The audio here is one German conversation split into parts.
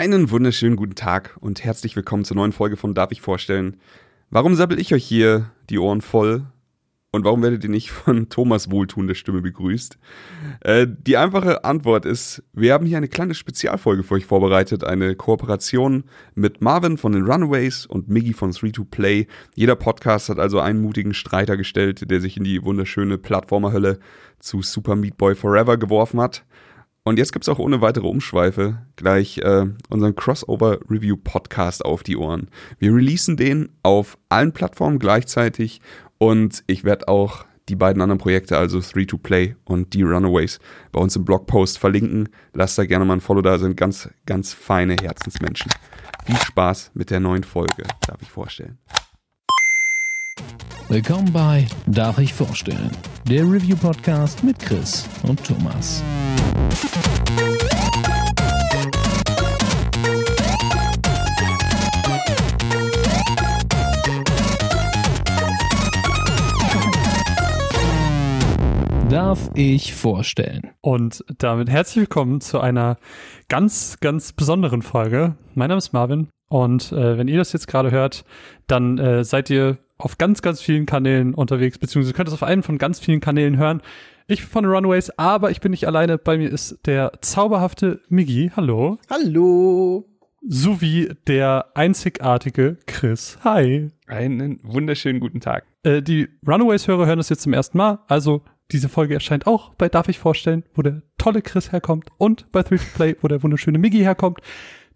Einen wunderschönen guten Tag und herzlich willkommen zur neuen Folge von Darf ich vorstellen? Warum sabbel ich euch hier die Ohren voll? Und warum werdet ihr nicht von Thomas wohltuender Stimme begrüßt? Äh, die einfache Antwort ist, wir haben hier eine kleine Spezialfolge für euch vorbereitet, eine Kooperation mit Marvin von den Runaways und Miggy von 3-2-Play. Jeder Podcast hat also einen mutigen Streiter gestellt, der sich in die wunderschöne Plattformerhölle zu Super Meat Boy Forever geworfen hat. Und jetzt gibt's auch ohne weitere Umschweife gleich äh, unseren Crossover-Review-Podcast auf die Ohren. Wir releasen den auf allen Plattformen gleichzeitig und ich werde auch die beiden anderen Projekte, also 3-to-Play und die Runaways, bei uns im Blogpost verlinken. Lasst da gerne mal ein Follow da, sind ganz, ganz feine Herzensmenschen. Viel Spaß mit der neuen Folge, darf ich vorstellen. Willkommen bei Darf ich vorstellen? Der Review-Podcast mit Chris und Thomas. Darf ich vorstellen? Und damit herzlich willkommen zu einer ganz, ganz besonderen Folge. Mein Name ist Marvin und äh, wenn ihr das jetzt gerade hört, dann äh, seid ihr auf ganz, ganz vielen Kanälen unterwegs, beziehungsweise könnt es auf einen von ganz vielen Kanälen hören. Ich bin von den Runaways, aber ich bin nicht alleine. Bei mir ist der zauberhafte Migi. Hallo. Hallo. Sowie der einzigartige Chris. Hi. Einen wunderschönen guten Tag. Äh, die Runaways-Hörer hören das jetzt zum ersten Mal. Also diese Folge erscheint auch bei Darf ich vorstellen, wo der tolle Chris herkommt und bei 3 Play, wo der wunderschöne Miggy herkommt.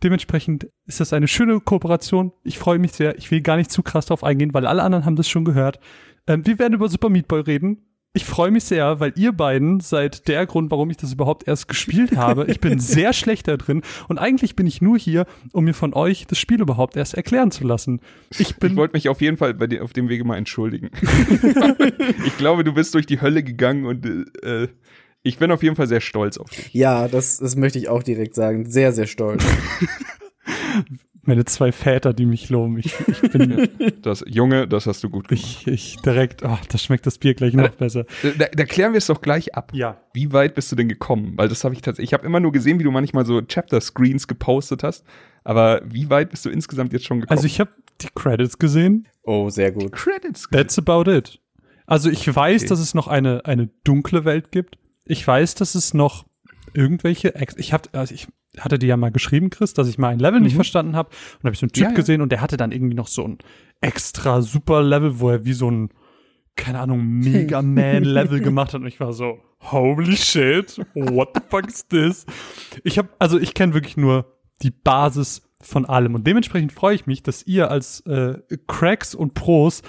Dementsprechend ist das eine schöne Kooperation. Ich freue mich sehr. Ich will gar nicht zu krass drauf eingehen, weil alle anderen haben das schon gehört. Ähm, wir werden über Super Meat Boy reden. Ich freue mich sehr, weil ihr beiden seid der Grund, warum ich das überhaupt erst gespielt habe. Ich bin sehr schlecht da drin und eigentlich bin ich nur hier, um mir von euch das Spiel überhaupt erst erklären zu lassen. Ich, ich wollte mich auf jeden Fall bei dir auf dem Wege mal entschuldigen. ich glaube, du bist durch die Hölle gegangen und äh, ich bin auf jeden Fall sehr stolz auf dich. Ja, das, das möchte ich auch direkt sagen. Sehr, sehr stolz. meine zwei Väter, die mich loben. Ich, ich bin das Junge, das hast du gut gemacht. Ich, ich direkt, oh, das schmeckt das Bier gleich noch da, besser. Da, da klären wir es doch gleich ab. Ja. Wie weit bist du denn gekommen? Weil das habe ich tatsächlich, ich habe immer nur gesehen, wie du manchmal so Chapter Screens gepostet hast, aber wie weit bist du insgesamt jetzt schon gekommen? Also ich habe die Credits gesehen. Oh, sehr gut. Die Credits. Gesehen. That's about it. Also ich weiß, okay. dass es noch eine eine dunkle Welt gibt. Ich weiß, dass es noch irgendwelche ich habe also ich hatte dir ja mal geschrieben, Chris, dass ich mal ein Level mhm. nicht verstanden habe. Und habe ich so einen Typ ja, ja. gesehen und der hatte dann irgendwie noch so ein extra super Level, wo er wie so ein, keine Ahnung, Mega Man-Level gemacht hat. Und ich war so, holy shit, what the fuck is this? Ich habe, also ich kenne wirklich nur die Basis von allem. Und dementsprechend freue ich mich, dass ihr als äh, Cracks und Pros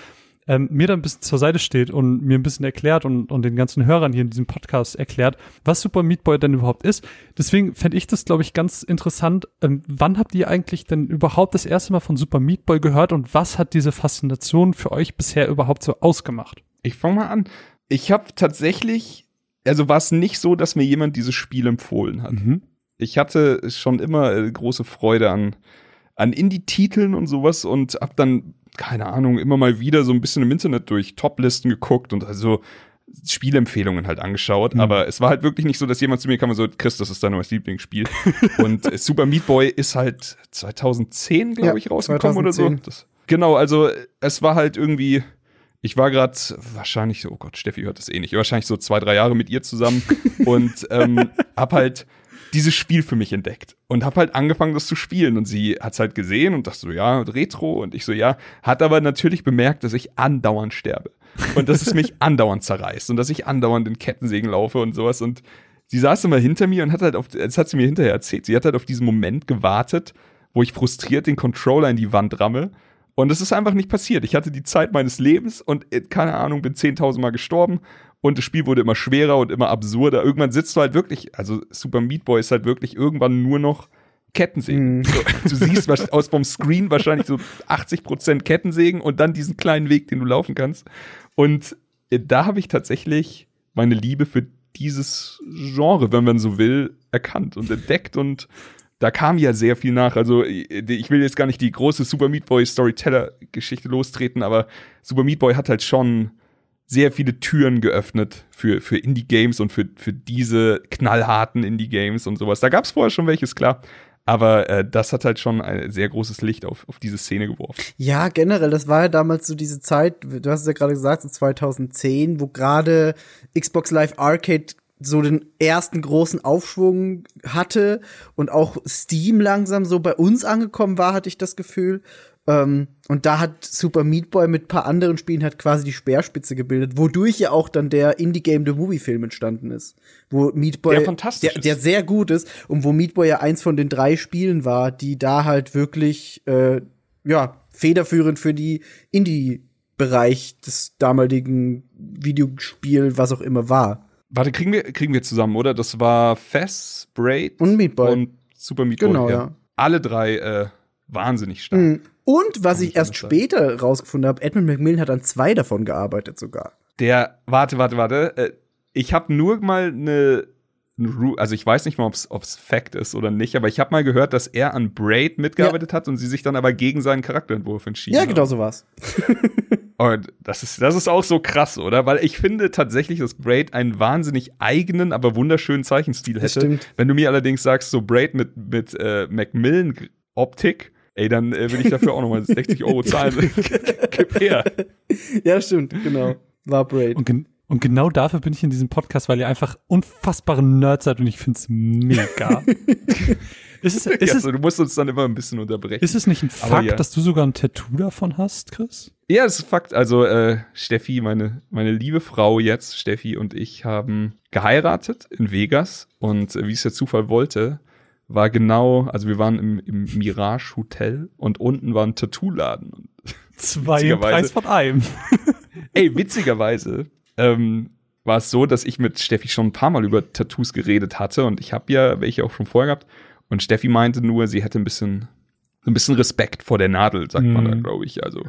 ähm, mir da ein bisschen zur Seite steht und mir ein bisschen erklärt und, und den ganzen Hörern hier in diesem Podcast erklärt, was Super Meat Boy denn überhaupt ist. Deswegen fände ich das, glaube ich, ganz interessant. Ähm, wann habt ihr eigentlich denn überhaupt das erste Mal von Super Meat Boy gehört und was hat diese Faszination für euch bisher überhaupt so ausgemacht? Ich fange mal an. Ich habe tatsächlich, also war es nicht so, dass mir jemand dieses Spiel empfohlen hat. Mhm. Ich hatte schon immer äh, große Freude an an Indie-Titeln und sowas und hab dann keine Ahnung, immer mal wieder so ein bisschen im Internet durch Top-Listen geguckt und also Spielempfehlungen halt angeschaut, mhm. aber es war halt wirklich nicht so, dass jemand zu mir kam und so, Chris, das ist dein neues Lieblingsspiel. und Super Meat Boy ist halt 2010, glaube ja, ich, rausgekommen 2010. oder so. Das, genau, also es war halt irgendwie, ich war gerade wahrscheinlich, oh Gott, Steffi hört das eh nicht, wahrscheinlich so zwei, drei Jahre mit ihr zusammen und ähm, hab halt dieses Spiel für mich entdeckt und habe halt angefangen, das zu spielen. Und sie hat's halt gesehen und dachte so, ja, Retro. Und ich so, ja. Hat aber natürlich bemerkt, dass ich andauernd sterbe. Und dass es mich andauernd zerreißt und dass ich andauernd in Kettensägen laufe und sowas. Und sie saß immer hinter mir und hat halt auf, das hat sie mir hinterher erzählt, sie hat halt auf diesen Moment gewartet, wo ich frustriert den Controller in die Wand ramme. Und es ist einfach nicht passiert. Ich hatte die Zeit meines Lebens und, äh, keine Ahnung, bin 10.000 Mal gestorben und das Spiel wurde immer schwerer und immer absurder. Irgendwann sitzt du halt wirklich, also Super Meat Boy ist halt wirklich irgendwann nur noch Kettensägen. Mm. So, du siehst aus vom Screen wahrscheinlich so 80% Kettensägen und dann diesen kleinen Weg, den du laufen kannst. Und äh, da habe ich tatsächlich meine Liebe für dieses Genre, wenn man so will, erkannt und entdeckt und da kam ja sehr viel nach. Also äh, ich will jetzt gar nicht die große Super Meat Boy Storyteller-Geschichte lostreten, aber Super Meat Boy hat halt schon sehr viele Türen geöffnet für, für Indie-Games und für, für diese knallharten Indie-Games und sowas. Da gab es vorher schon welches, klar. Aber äh, das hat halt schon ein sehr großes Licht auf, auf diese Szene geworfen. Ja, generell, das war ja damals so diese Zeit, du hast es ja gerade gesagt, so 2010, wo gerade Xbox Live Arcade so den ersten großen Aufschwung hatte und auch Steam langsam so bei uns angekommen war, hatte ich das Gefühl. Ähm, und da hat Super Meat Boy mit paar anderen Spielen hat quasi die Speerspitze gebildet, wodurch ja auch dann der Indie Game The Movie Film entstanden ist, wo Meat Boy Der fantastisch der, der sehr gut ist und wo Meat Boy ja eins von den drei Spielen war, die da halt wirklich äh, ja federführend für die Indie Bereich des damaligen Videospiel, was auch immer war. Warte, kriegen wir, kriegen wir zusammen, oder? Das war Fess, Braid Und Meat Boy. und Super Meat Genau, Boy. ja. Alle drei äh, wahnsinnig stark. Mhm. Und was ich erst später rausgefunden habe, Edmund Macmillan hat an zwei davon gearbeitet sogar. Der, warte, warte, warte. Äh, ich habe nur mal eine, also ich weiß nicht mal, ob's ob's Fact ist oder nicht, aber ich habe mal gehört, dass er an Braid mitgearbeitet hat und sie sich dann aber gegen seinen Charakterentwurf entschieden Ja, haben. genau so war's. Und das ist, das ist auch so krass, oder? Weil ich finde tatsächlich, dass Braid einen wahnsinnig eigenen, aber wunderschönen Zeichenstil Das hätte. stimmt. Wenn du mir allerdings sagst, so Braid mit, mit äh, Macmillan-Optik, ey, dann äh, will ich dafür auch nochmal 60 Euro zahlen. Gib her. Ja, stimmt, genau. War Braid. Und, gen und genau dafür bin ich in diesem Podcast, weil ihr einfach unfassbare Nerds seid und ich find's mega. ist, es, ist, Ja, es, so, du musst uns dann immer ein bisschen unterbrechen. ist es nicht ein Fakt, ja. dass du sogar ein Tattoo davon hast, Chris? Ja, das ist Fakt. Also äh, Steffi, meine, meine liebe Frau jetzt, Steffi und ich haben geheiratet in Vegas und äh, wie es der Zufall wollte, war genau, also wir waren im, im Mirage Hotel und unten war ein Tattoo-Laden. Und, Zwei im. Preis von einem. Ey, witzigerweise ähm, war es so, dass ich mit Steffi schon ein paar Mal über Tattoos geredet hatte und ich habe ja welche auch schon vorher gehabt und Steffi meinte nur, sie hätte ein bisschen ein bisschen Respekt vor der Nadel, sagt man da, Mhm. glaube ich. Also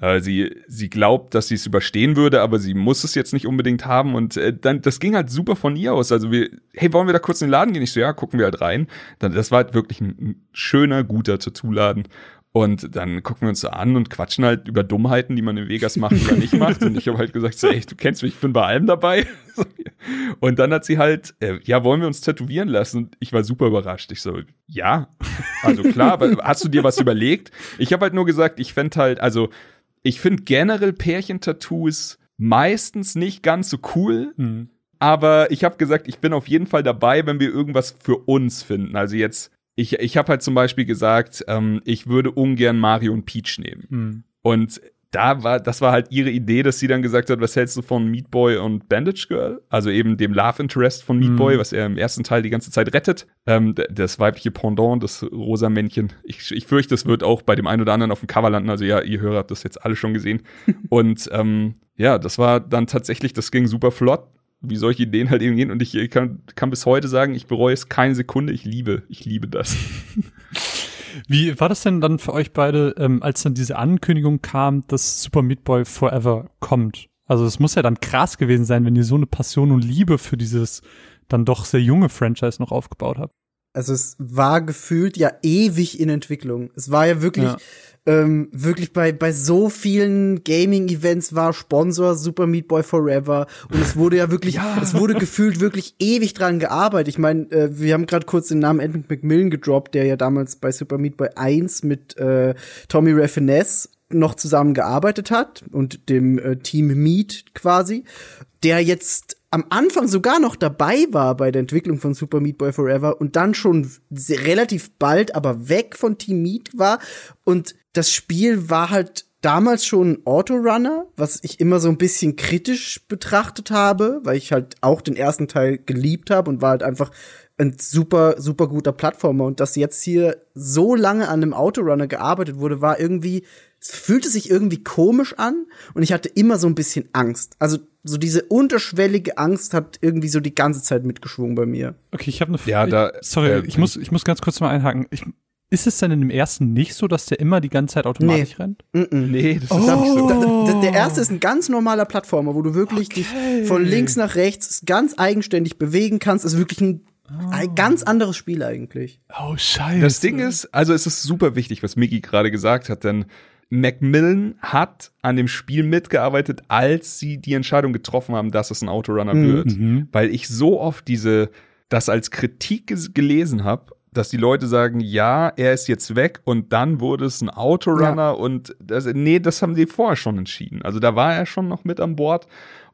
äh, sie sie glaubt, dass sie es überstehen würde, aber sie muss es jetzt nicht unbedingt haben und äh, dann das ging halt super von ihr aus. Also wir, hey, wollen wir da kurz in den Laden gehen? Ich so, ja, gucken wir halt rein. Dann das war halt wirklich ein, ein schöner, guter Tattoo-Laden. Und dann gucken wir uns so an und quatschen halt über Dummheiten, die man in Vegas macht oder nicht macht. Und ich habe halt gesagt, so, ey, du kennst mich, ich bin bei allem dabei. Und dann hat sie halt, äh, ja, wollen wir uns tätowieren lassen? Und ich war super überrascht. Ich so, ja, also klar, hast du dir was überlegt? Ich habe halt nur gesagt, ich fände halt, also ich finde generell Pärchentattoos meistens nicht ganz so cool. Hm. Aber ich habe gesagt, ich bin auf jeden Fall dabei, wenn wir irgendwas für uns finden. Also jetzt, ich, ich habe halt zum Beispiel gesagt, ähm, ich würde ungern Mario und Peach nehmen. Hm. Und da war, das war halt ihre Idee, dass sie dann gesagt hat, was hältst du von Meat Boy und Bandage Girl? Also eben dem Love Interest von Meat Mhm. Boy, was er im ersten Teil die ganze Zeit rettet. Ähm, das weibliche Pendant, das rosa Männchen. Ich, ich fürchte, es wird auch bei dem einen oder anderen auf dem Cover landen. Also ja, ihr Hörer habt das jetzt alle schon gesehen. und ähm, ja, das war dann tatsächlich, das ging super flott wie solche Ideen halt eben gehen. Und ich kann, kann bis heute sagen, ich bereue es keine Sekunde. Ich liebe, ich liebe das. Wie war das denn dann für euch beide, ähm, als dann diese Ankündigung kam, dass Super Meat Boy Forever kommt? Also es muss ja dann krass gewesen sein, wenn ihr so eine Passion und Liebe für dieses dann doch sehr junge Franchise noch aufgebaut habt. Also es war gefühlt ja ewig in Entwicklung. Es war ja wirklich, Ja. ähm, wirklich bei, bei so vielen Gaming-Events war Sponsor Super Meat Boy Forever und es wurde ja wirklich, es wurde gefühlt wirklich ewig dran gearbeitet. Ich meine, äh, wir haben gerade kurz den Namen Edmund McMillan gedroppt, der ja damals bei Super Meat Boy 1 mit äh, Tommy Ray Finesse noch zusammen gearbeitet hat und dem äh, Team Meat quasi, der jetzt am Anfang sogar noch dabei war bei der Entwicklung von Super Meat Boy Forever und dann schon relativ bald aber weg von Team Meat war und das Spiel war halt damals schon ein Autorunner, was ich immer so ein bisschen kritisch betrachtet habe, weil ich halt auch den ersten Teil geliebt habe und war halt einfach ein super, super guter Plattformer. Und dass jetzt hier so lange an einem Autorunner gearbeitet wurde, war irgendwie, es fühlte sich irgendwie komisch an und ich hatte immer so ein bisschen Angst. Also so diese unterschwellige Angst hat irgendwie so die ganze Zeit mitgeschwungen bei mir. Okay, ich habe eine Ja, da- Sorry, äh, ich muss ich muss ganz kurz mal einhaken. Ich, ist es denn in dem ersten nicht so, dass der immer die ganze Zeit automatisch rennt? Mm -mm. Nee, das ist Oh. nicht so. Da, da, der erste ist ein ganz normaler Plattformer, wo du wirklich dich von links nach rechts ganz eigenständig bewegen kannst. ist wirklich ein, ein ganz anderes Spiel eigentlich. Oh scheiße. Das Ding ist, also es ist super wichtig, was Miki gerade gesagt hat, denn Macmillan hat an dem Spiel mitgearbeitet, als sie die Entscheidung getroffen haben, dass es ein Autorunner Mhm. wird. Weil ich so oft diese, das als Kritik gelesen habe, dass die Leute sagen, ja, er ist jetzt weg und dann wurde es ein Autorunner ja. und das, nee, das haben sie vorher schon entschieden. Also da war er schon noch mit an Bord.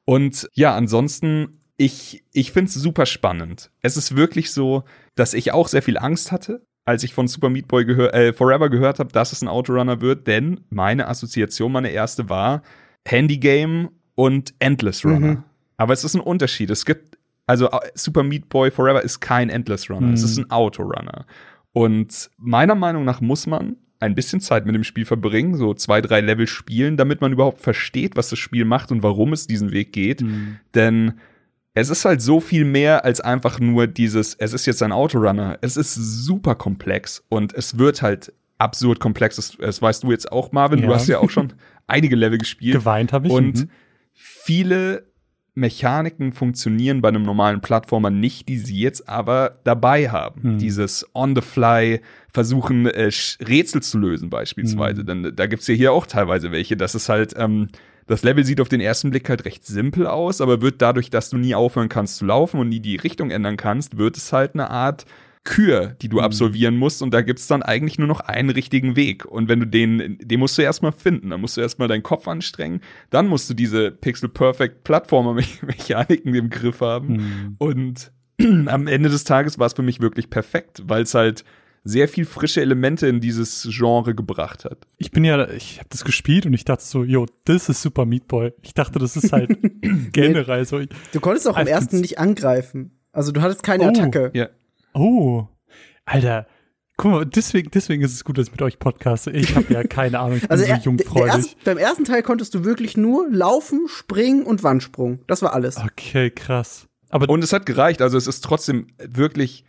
Und ja, ansonsten, ich, ich finde es super spannend. Es ist wirklich so, dass ich auch sehr viel Angst hatte, als ich von Super Meat Boy gehör, äh, Forever gehört habe, dass es ein Autorunner wird, denn meine Assoziation, meine erste war Handygame und Endless Runner. Mhm. Aber es ist ein Unterschied. Es gibt, also Super Meat Boy Forever ist kein Endless Runner, mhm. es ist ein Autorunner. Und meiner Meinung nach muss man ein bisschen Zeit mit dem Spiel verbringen, so zwei, drei Level spielen, damit man überhaupt versteht, was das Spiel macht und warum es diesen Weg geht. Mhm. Denn es ist halt so viel mehr als einfach nur dieses, es ist jetzt ein Autorunner. Es ist super komplex und es wird halt absurd komplex. Das, das weißt du jetzt auch, Marvin. Ja. Du hast ja auch schon einige Level gespielt. Geweint habe ich. Und mhm. viele Mechaniken funktionieren bei einem normalen Plattformer nicht, die sie jetzt aber dabei haben. Hm. Dieses On-the-Fly versuchen, äh, Rätsel zu lösen beispielsweise. Hm. Denn da gibt's ja hier auch teilweise welche. Das ist halt, ähm, das Level sieht auf den ersten Blick halt recht simpel aus, aber wird dadurch, dass du nie aufhören kannst zu laufen und nie die Richtung ändern kannst, wird es halt eine Art Kür, die du mhm. absolvieren musst. Und da gibt's dann eigentlich nur noch einen richtigen Weg. Und wenn du den, den musst du erstmal finden, dann musst du erstmal deinen Kopf anstrengen, dann musst du diese Pixel Perfect Plattformer Mechaniken im Griff haben. Mhm. und am Ende des Tages war es für mich wirklich perfekt, weil es halt sehr viel frische Elemente in dieses Genre gebracht hat. Ich bin ja, ich habe das gespielt und ich dachte so, yo, das ist Super Meat Boy. Ich dachte, das ist halt generell so. Du konntest auch am ersten nicht angreifen. Also du hattest keine oh, Attacke. Ja. Oh, Alter. Guck mal, deswegen, deswegen ist es gut, dass ich mit euch podcaste. Ich habe ja keine Ahnung, ich bin also so er, jungfräulich. Erst, beim ersten Teil konntest du wirklich nur laufen, springen und Wandsprung. Das war alles. Okay, krass. Aber und es hat gereicht. Also es ist trotzdem wirklich,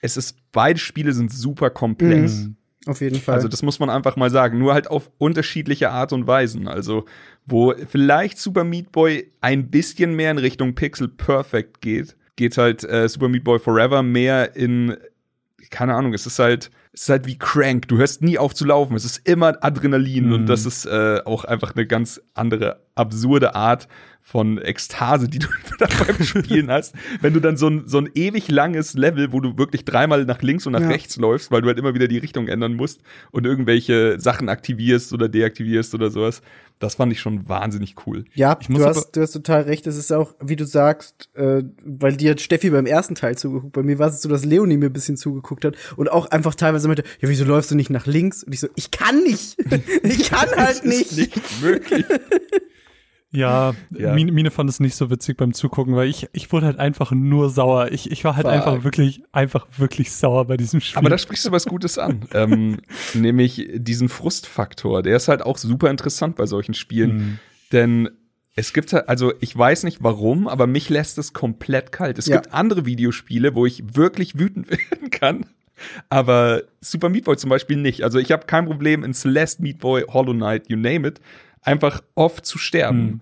es ist, beide Spiele sind super komplex. Mhm. Auf jeden Fall. Also das muss man einfach mal sagen. Nur halt auf unterschiedliche Art und Weisen. Also wo vielleicht Super Meat Boy ein bisschen mehr in Richtung Pixel Perfect geht, geht halt äh, Super Meat Boy Forever mehr in keine Ahnung, es ist halt, es ist halt wie Crank. Du hörst nie auf zu laufen. Es ist immer Adrenalin mhm. und das ist äh, auch einfach eine ganz andere absurde Art von Ekstase, die du beim Spielen hast, wenn du dann so ein, so ein ewig langes Level, wo du wirklich dreimal nach links und nach ja. rechts läufst, weil du halt immer wieder die Richtung ändern musst und irgendwelche Sachen aktivierst oder deaktivierst oder sowas. Das fand ich schon wahnsinnig cool. Ja, du hast, du hast total recht. Es ist auch, wie du sagst, äh, weil dir hat Steffi beim ersten Teil zugeguckt. Bei mir war es so, dass Leonie mir ein bisschen zugeguckt hat und auch einfach teilweise meinte, ja, wieso läufst du nicht nach links? Und ich so, ich kann nicht. ich kann halt nicht. nicht möglich. Ja, ja. Mine, Mine fand es nicht so witzig beim Zugucken, weil ich, ich wurde halt einfach nur sauer. Ich, ich war halt Fuck. einfach wirklich, einfach wirklich sauer bei diesem Spiel. Aber da sprichst du was Gutes an. ähm, nämlich diesen Frustfaktor. Der ist halt auch super interessant bei solchen Spielen. Mhm. Denn es gibt halt, also ich weiß nicht warum, aber mich lässt es komplett kalt. Es ja. gibt andere Videospiele, wo ich wirklich wütend werden kann. Aber Super Meat Boy zum Beispiel nicht. Also ich habe kein Problem in Celeste, Meat Boy, Hollow Knight, you name it einfach oft zu sterben. Mhm.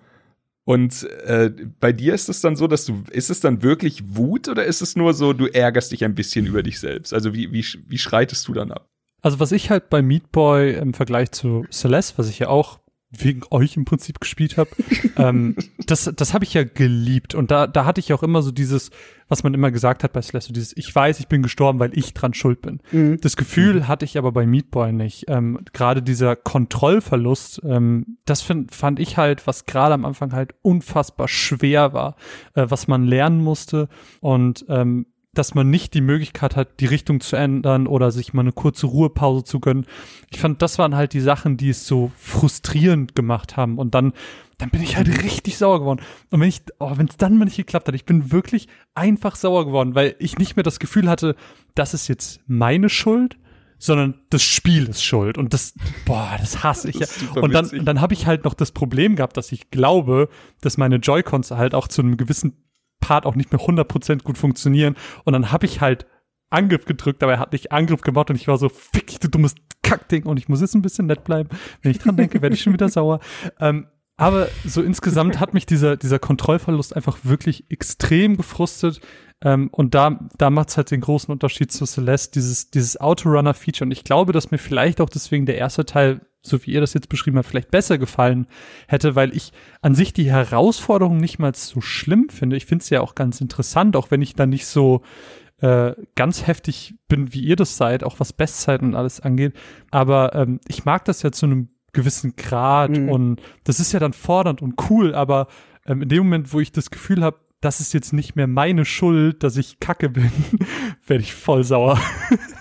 Und äh, bei dir ist es dann so, dass du, ist es dann wirklich Wut oder ist es nur so, du ärgerst dich ein bisschen über dich selbst? Also wie, wie, wie schreitest du dann ab? Also was ich halt bei Meat Boy im Vergleich zu Celeste, was ich ja auch wegen euch im Prinzip gespielt habe. ähm, das das habe ich ja geliebt. Und da, da hatte ich auch immer so dieses, was man immer gesagt hat bei Celeste, dieses, ich weiß, ich bin gestorben, weil ich dran schuld bin. Mhm. Das Gefühl mhm. hatte ich aber bei Meat Boy nicht. Ähm, gerade dieser Kontrollverlust, ähm, das find, fand ich halt, was gerade am Anfang halt unfassbar schwer war, äh, was man lernen musste. Und ähm, dass man nicht die Möglichkeit hat, die Richtung zu ändern oder sich mal eine kurze Ruhepause zu gönnen. Ich fand, das waren halt die Sachen, die es so frustrierend gemacht haben. Und dann, dann bin ich halt richtig sauer geworden. Und wenn ich, oh, wenn es dann mal nicht geklappt hat, ich bin wirklich einfach sauer geworden, weil ich nicht mehr das Gefühl hatte, das ist jetzt meine Schuld, sondern das Spiel ist schuld. Und das, boah, das hasse ich ja. Und dann, dann habe ich halt noch das Problem gehabt, dass ich glaube, dass meine Joy-Cons halt auch zu einem gewissen Part auch nicht mehr 100% gut funktionieren. Und dann habe ich halt Angriff gedrückt, aber er hat nicht Angriff gemacht und ich war so, fick, du dummes Kackding. Und ich muss jetzt ein bisschen nett bleiben. Wenn ich dran denke, werde ich schon wieder sauer. Ähm, aber so insgesamt hat mich dieser, dieser Kontrollverlust einfach wirklich extrem gefrustet. Ähm, und da, da macht's halt den großen Unterschied zu Celeste, dieses, dieses Autorunner-Feature. Und ich glaube, dass mir vielleicht auch deswegen der erste Teil so wie ihr das jetzt beschrieben habt, vielleicht besser gefallen hätte, weil ich an sich die Herausforderung nicht mal so schlimm finde. Ich finde es ja auch ganz interessant, auch wenn ich da nicht so äh, ganz heftig bin, wie ihr das seid, auch was Bestzeit und alles angeht. Aber ähm, ich mag das ja zu einem gewissen Grad mhm. und das ist ja dann fordernd und cool, aber ähm, in dem Moment, wo ich das Gefühl habe, das ist jetzt nicht mehr meine Schuld, dass ich kacke bin, werde ich voll sauer.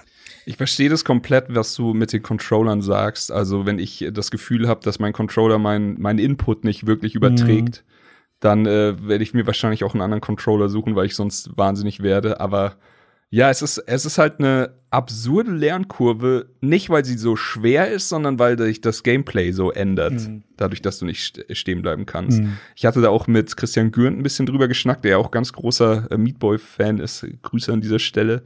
Ich verstehe das komplett, was du mit den Controllern sagst. Also wenn ich das Gefühl habe, dass mein Controller meinen mein Input nicht wirklich überträgt, mhm. dann äh, werde ich mir wahrscheinlich auch einen anderen Controller suchen, weil ich sonst wahnsinnig werde. Aber ja, es ist, es ist halt eine absurde Lernkurve, nicht weil sie so schwer ist, sondern weil sich das Gameplay so ändert, mhm. dadurch, dass du nicht stehen bleiben kannst. Mhm. Ich hatte da auch mit Christian Gürnt ein bisschen drüber geschnackt, der ja auch ganz großer äh, Meatboy-Fan ist. Grüße an dieser Stelle.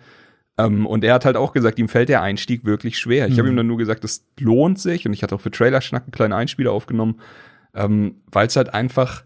Ähm, und er hat halt auch gesagt, ihm fällt der Einstieg wirklich schwer. Ich mhm. habe ihm dann nur gesagt, es lohnt sich und ich hatte auch für Trailer-Schnack einen kleinen Einspieler aufgenommen, ähm, weil es halt einfach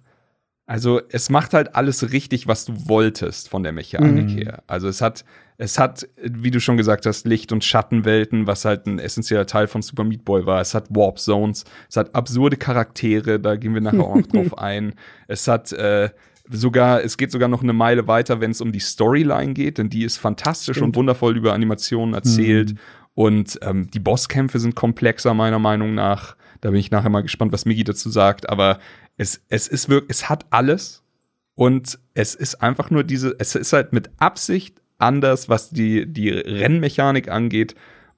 also es macht halt alles richtig, was du wolltest von der Mechanik mhm. her. Also es hat, es hat, wie du schon gesagt hast, Licht- und Schattenwelten, was halt ein essentieller Teil von Super Meat Boy war. Es hat Warp Zones, es hat absurde Charaktere, da gehen wir nachher auch noch drauf ein. Es hat äh, sogar, es geht sogar noch eine Meile weiter, wenn es um die Storyline geht, denn die ist fantastisch Stimmt. und wundervoll über Animationen erzählt. Mhm. Und ähm, die Bosskämpfe sind komplexer, meiner Meinung nach. Da bin ich nachher mal gespannt, was Migi dazu sagt. Aber es, es ist wirklich, es hat alles. Und es ist einfach nur diese, es ist halt mit Absicht anders, was die, die Rennmechanik angeht.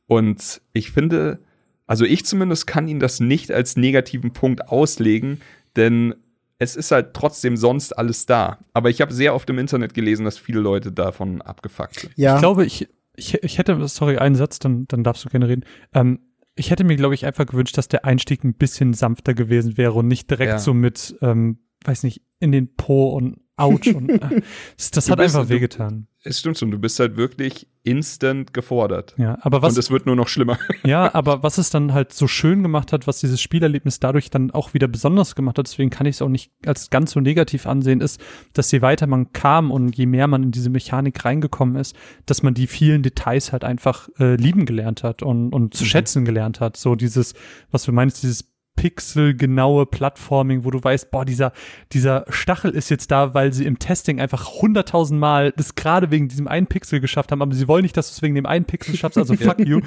Und ich finde, also ich zumindest kann ihn das nicht als negativen Punkt auslegen, denn es ist halt trotzdem sonst alles da. Aber ich habe sehr oft im Internet gelesen, dass viele Leute davon abgefuckt sind. Ja. Ich glaube, ich, ich, ich hätte, sorry, einen Satz, dann, dann darfst du gerne reden. Ähm, ich hätte mir, glaube ich, einfach gewünscht, dass der Einstieg ein bisschen sanfter gewesen wäre und nicht direkt ja. so mit, ähm, weiß nicht, in den Po und Autsch und äh, das, das hat einfach wehgetan. Es stimmt schon, du bist halt wirklich instant gefordert. Ja, aber was. Und es wird nur noch schlimmer. Ja, aber was es dann halt so schön gemacht hat, was dieses Spielerlebnis dadurch dann auch wieder besonders gemacht hat, deswegen kann ich es auch nicht als ganz so negativ ansehen, ist, dass je weiter man kam und je mehr man in diese Mechanik reingekommen ist, dass man die vielen Details halt einfach äh, lieben gelernt hat und, und zu mhm. schätzen gelernt hat. So dieses, was du meinst, dieses pixelgenaue Plattforming, wo du weißt, boah, dieser, dieser Stachel ist jetzt da, weil sie im Testing einfach hunderttausend Mal das gerade wegen diesem einen Pixel geschafft haben, aber sie wollen nicht, dass du es wegen dem einen Pixel schaffst, also fuck you.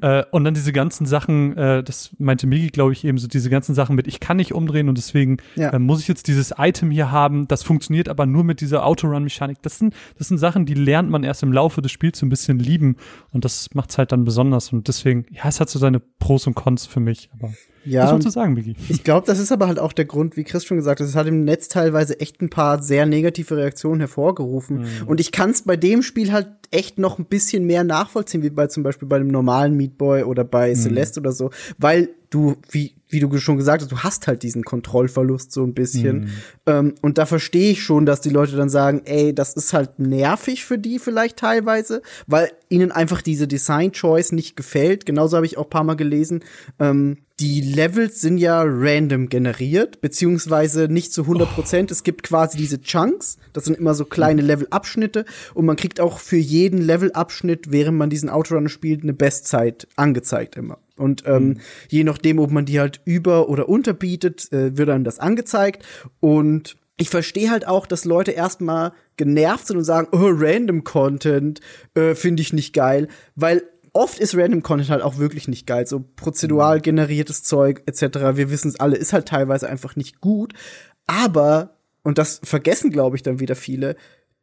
äh, und dann diese ganzen Sachen, äh, das meinte Migi, glaube ich, eben so diese ganzen Sachen mit, ich kann nicht umdrehen und deswegen ja. äh, muss ich jetzt dieses Item hier haben, das funktioniert aber nur mit dieser Autorun-Mechanik. Das sind, das sind Sachen, die lernt man erst im Laufe des Spiels so ein bisschen lieben und das macht's halt dann besonders und deswegen, ja, es hat so seine Pros und Cons für mich, aber ja, Was wolltest du sagen, Biggie? Ich glaube, das ist aber halt auch der Grund, wie Chris schon gesagt hat, es hat im Netz teilweise echt ein paar sehr negative Reaktionen hervorgerufen. Mhm. Und ich kann es bei dem Spiel halt echt noch ein bisschen mehr nachvollziehen, wie bei zum Beispiel bei dem normalen Meat Boy oder bei mhm. Celeste oder so, weil du, wie, wie du schon gesagt hast, du hast halt diesen Kontrollverlust so ein bisschen. Mhm. Ähm, und da verstehe ich schon, dass die Leute dann sagen, ey, das ist halt nervig für die vielleicht teilweise, weil ihnen einfach diese Design-Choice nicht gefällt. Genauso habe ich auch paar Mal gelesen, ähm, die Levels sind ja random generiert, beziehungsweise nicht zu 100 Prozent. Oh. Es gibt quasi diese Chunks, das sind immer so kleine Levelabschnitte und man kriegt auch für jeden Levelabschnitt, während man diesen Outrunner spielt, eine Bestzeit angezeigt immer. Und ähm, mhm. je nachdem, ob man die halt über- oder unterbietet, äh, wird einem das angezeigt. Und ich verstehe halt auch, dass Leute erstmal genervt sind und sagen, oh, Random Content äh, finde ich nicht geil, weil oft ist Random Content halt auch wirklich nicht geil. So prozedural mhm. generiertes Zeug etc. Wir wissen es alle, ist halt teilweise einfach nicht gut. Aber, und das vergessen, glaube ich, dann wieder viele,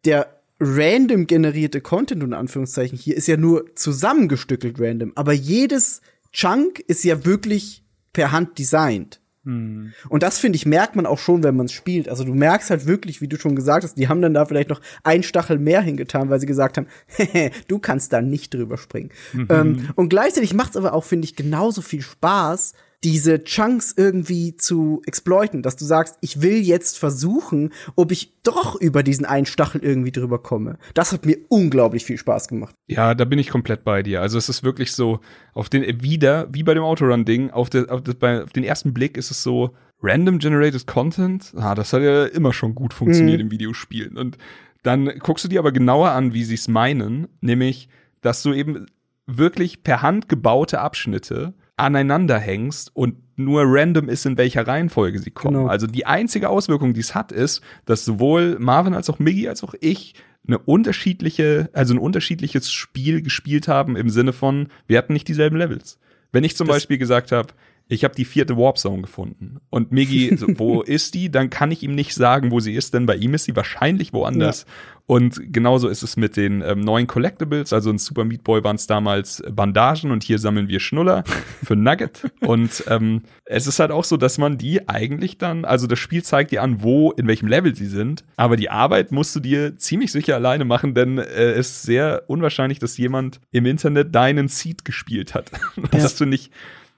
der random generierte Content, in Anführungszeichen, hier ist ja nur zusammengestückelt random. Aber jedes Chunk ist ja wirklich per Hand designt. Hm. Und das, finde ich, merkt man auch schon, wenn man es spielt. Also du merkst halt wirklich, wie du schon gesagt hast, die haben dann da vielleicht noch ein Stachel mehr hingetan, weil sie gesagt haben, du kannst da nicht drüber springen. Mhm. Ähm, und gleichzeitig macht es aber auch, finde ich, genauso viel Spaß, diese Chunks irgendwie zu exploiten, dass du sagst, ich will jetzt versuchen, ob ich doch über diesen einen Stachel irgendwie drüber komme. Das hat mir unglaublich viel Spaß gemacht. Ja, da bin ich komplett bei dir. Also es ist wirklich so, auf den, wieder, wie bei dem Autorun-Ding, auf, der, auf, bei, auf den ersten Blick ist es so, random generated Content, ah, das hat ja immer schon gut funktioniert mhm. in Videospielen. Und dann guckst du dir aber genauer an, wie sie es meinen, nämlich, dass du eben wirklich per Hand gebaute Abschnitte aneinander hängst und nur random ist, in welcher Reihenfolge sie kommen. Genau. Also die einzige Auswirkung, die es hat, ist, dass sowohl Marvin als auch Miggy als auch ich eine unterschiedliche, also ein unterschiedliches Spiel gespielt haben im Sinne von, wir hatten nicht dieselben Levels. Wenn ich zum das Beispiel gesagt habe, ich habe die vierte Warp Zone gefunden und Miggy, so, wo ist die? Dann kann ich ihm nicht sagen, wo sie ist, denn bei ihm ist sie wahrscheinlich woanders. Ja. Und genauso ist es mit den ähm, neuen Collectibles. Also in Super Meat Boy waren es damals Bandagen und hier sammeln wir Schnuller für Nugget. und ähm, es ist halt auch so, dass man die eigentlich dann, also das Spiel zeigt dir an, wo, in welchem Level sie sind. Aber die Arbeit musst du dir ziemlich sicher alleine machen, denn äh, es ist sehr unwahrscheinlich, dass jemand im Internet deinen Seed gespielt hat. Ja. dass du nicht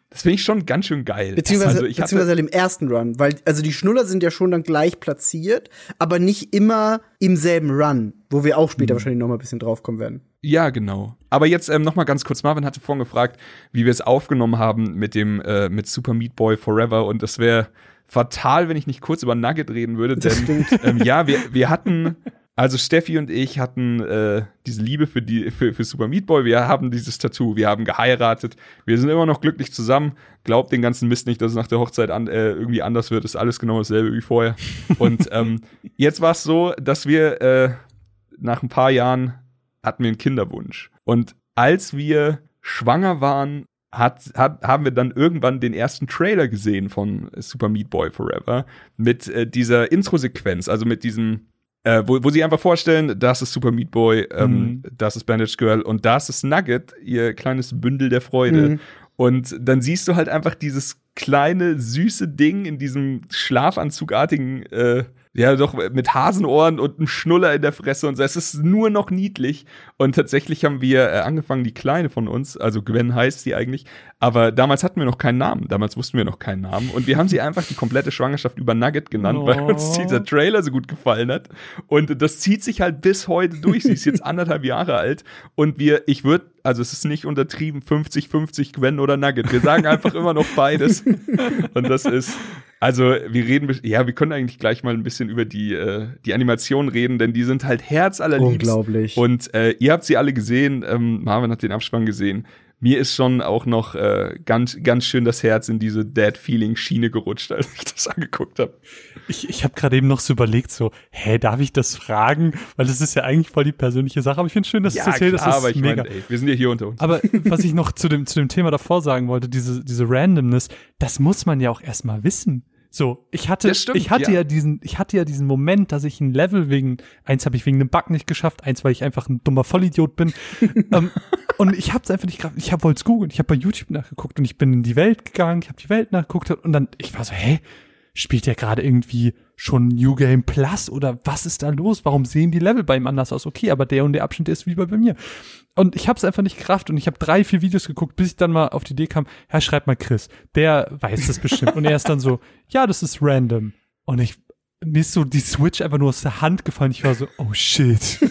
das finde ich schon ganz schön geil. Beziehungsweise, also beziehungsweise im ersten Run, weil also die Schnuller sind ja schon dann gleich platziert, aber nicht immer im selben Run, wo wir auch später mhm. wahrscheinlich noch mal ein bisschen draufkommen werden. Ja, genau. Aber jetzt ähm, noch mal ganz kurz, Marvin hatte vorhin gefragt, wie wir es aufgenommen haben mit dem äh, mit Super Meat Boy Forever und das wäre fatal, wenn ich nicht kurz über Nugget reden würde, denn ähm, ja, wir, wir hatten also Steffi und ich hatten äh, diese Liebe für die für, für Super Meat Boy. Wir haben dieses Tattoo, wir haben geheiratet, wir sind immer noch glücklich zusammen. Glaubt den ganzen Mist nicht, dass es nach der Hochzeit an, äh, irgendwie anders wird. Ist alles genau dasselbe wie vorher. Und ähm, jetzt war es so, dass wir äh, nach ein paar Jahren hatten wir einen Kinderwunsch. Und als wir schwanger waren, hat, hat, haben wir dann irgendwann den ersten Trailer gesehen von Super Meat Boy Forever mit äh, dieser Intro-Sequenz, also mit diesem äh, wo, wo sie einfach vorstellen, das ist Super Meat Boy, ähm, mhm. das ist Bandage Girl und das ist Nugget, ihr kleines Bündel der Freude. Mhm. Und dann siehst du halt einfach dieses kleine, süße Ding in diesem schlafanzugartigen äh, ja, doch mit Hasenohren und einem Schnuller in der Fresse und so. Es ist nur noch niedlich. Und tatsächlich haben wir äh, angefangen, die Kleine von uns, also Gwen heißt sie eigentlich, aber damals hatten wir noch keinen Namen. Damals wussten wir noch keinen Namen. Und wir haben sie einfach die komplette Schwangerschaft über Nugget genannt, oh. weil uns dieser Trailer so gut gefallen hat. Und das zieht sich halt bis heute durch. Sie ist jetzt anderthalb Jahre alt. Und wir, ich würde, also es ist nicht untertrieben, 50-50 Gwen oder Nugget. Wir sagen einfach immer noch beides. Und das ist, also wir reden, ja, wir können eigentlich gleich mal ein bisschen über die, äh, die Animation reden, denn die sind halt herzallerliebst. Unglaublich. Und äh, ihr habt sie alle gesehen, ähm, Marvin hat den Abspann gesehen. Mir ist schon auch noch äh, ganz, ganz schön das Herz in diese Dead-Feeling-Schiene gerutscht, als ich das angeguckt habe. Ich, ich habe gerade eben noch so überlegt, so, hä, darf ich das fragen? Weil das ist ja eigentlich voll die persönliche Sache. Aber ich finde schön, dass ja, du das erzählst. Das aber ich mega. Mein, ey, wir sind ja hier unter uns. Aber was ich noch zu dem, zu dem Thema davor sagen wollte, diese, diese Randomness, das muss man ja auch erstmal wissen. So, ich hatte, stimmt, ich hatte ja. ja. diesen, ich hatte ja diesen Moment, dass ich ein Level wegen, eins habe ich wegen einem Bug nicht geschafft, eins, weil ich einfach ein dummer Vollidiot bin. ähm, und ich habe es einfach nicht, ich habe wollte es googeln, ich habe bei YouTube nachgeguckt und ich bin in die Welt gegangen, ich habe die Welt nachgeguckt und dann, ich war so, hä, spielt der gerade irgendwie schon New Game Plus oder was ist da los? Warum sehen die Level bei ihm anders aus? Okay, aber der und der Abschnitt ist wie bei mir. Und ich habe es einfach nicht gerafft und ich habe drei, vier Videos geguckt, bis ich dann mal auf die Idee kam, ja, schreib mal Chris, der weiß das bestimmt. und er ist dann so, ja, das ist random. Und ich, mir ist so die Switch einfach nur aus der Hand gefallen. Ich war so, oh shit.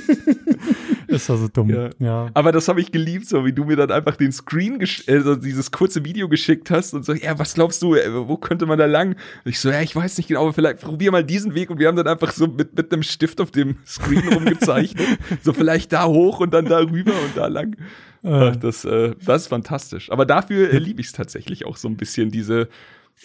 ist also dumm. Ja. ja. Aber das habe ich geliebt, so wie du mir dann einfach den Screen, also dieses kurze Video geschickt hast und so, ja, was glaubst du, wo könnte man da lang? Und ich so, ja, ich weiß nicht genau, aber vielleicht probier mal diesen Weg und wir haben dann einfach so mit, mit einem Stift auf dem Screen rumgezeichnet. so vielleicht da hoch und dann da rüber und da lang. Ach, das, äh, das ist fantastisch. Aber dafür äh, liebe ich es tatsächlich auch so ein bisschen, diese.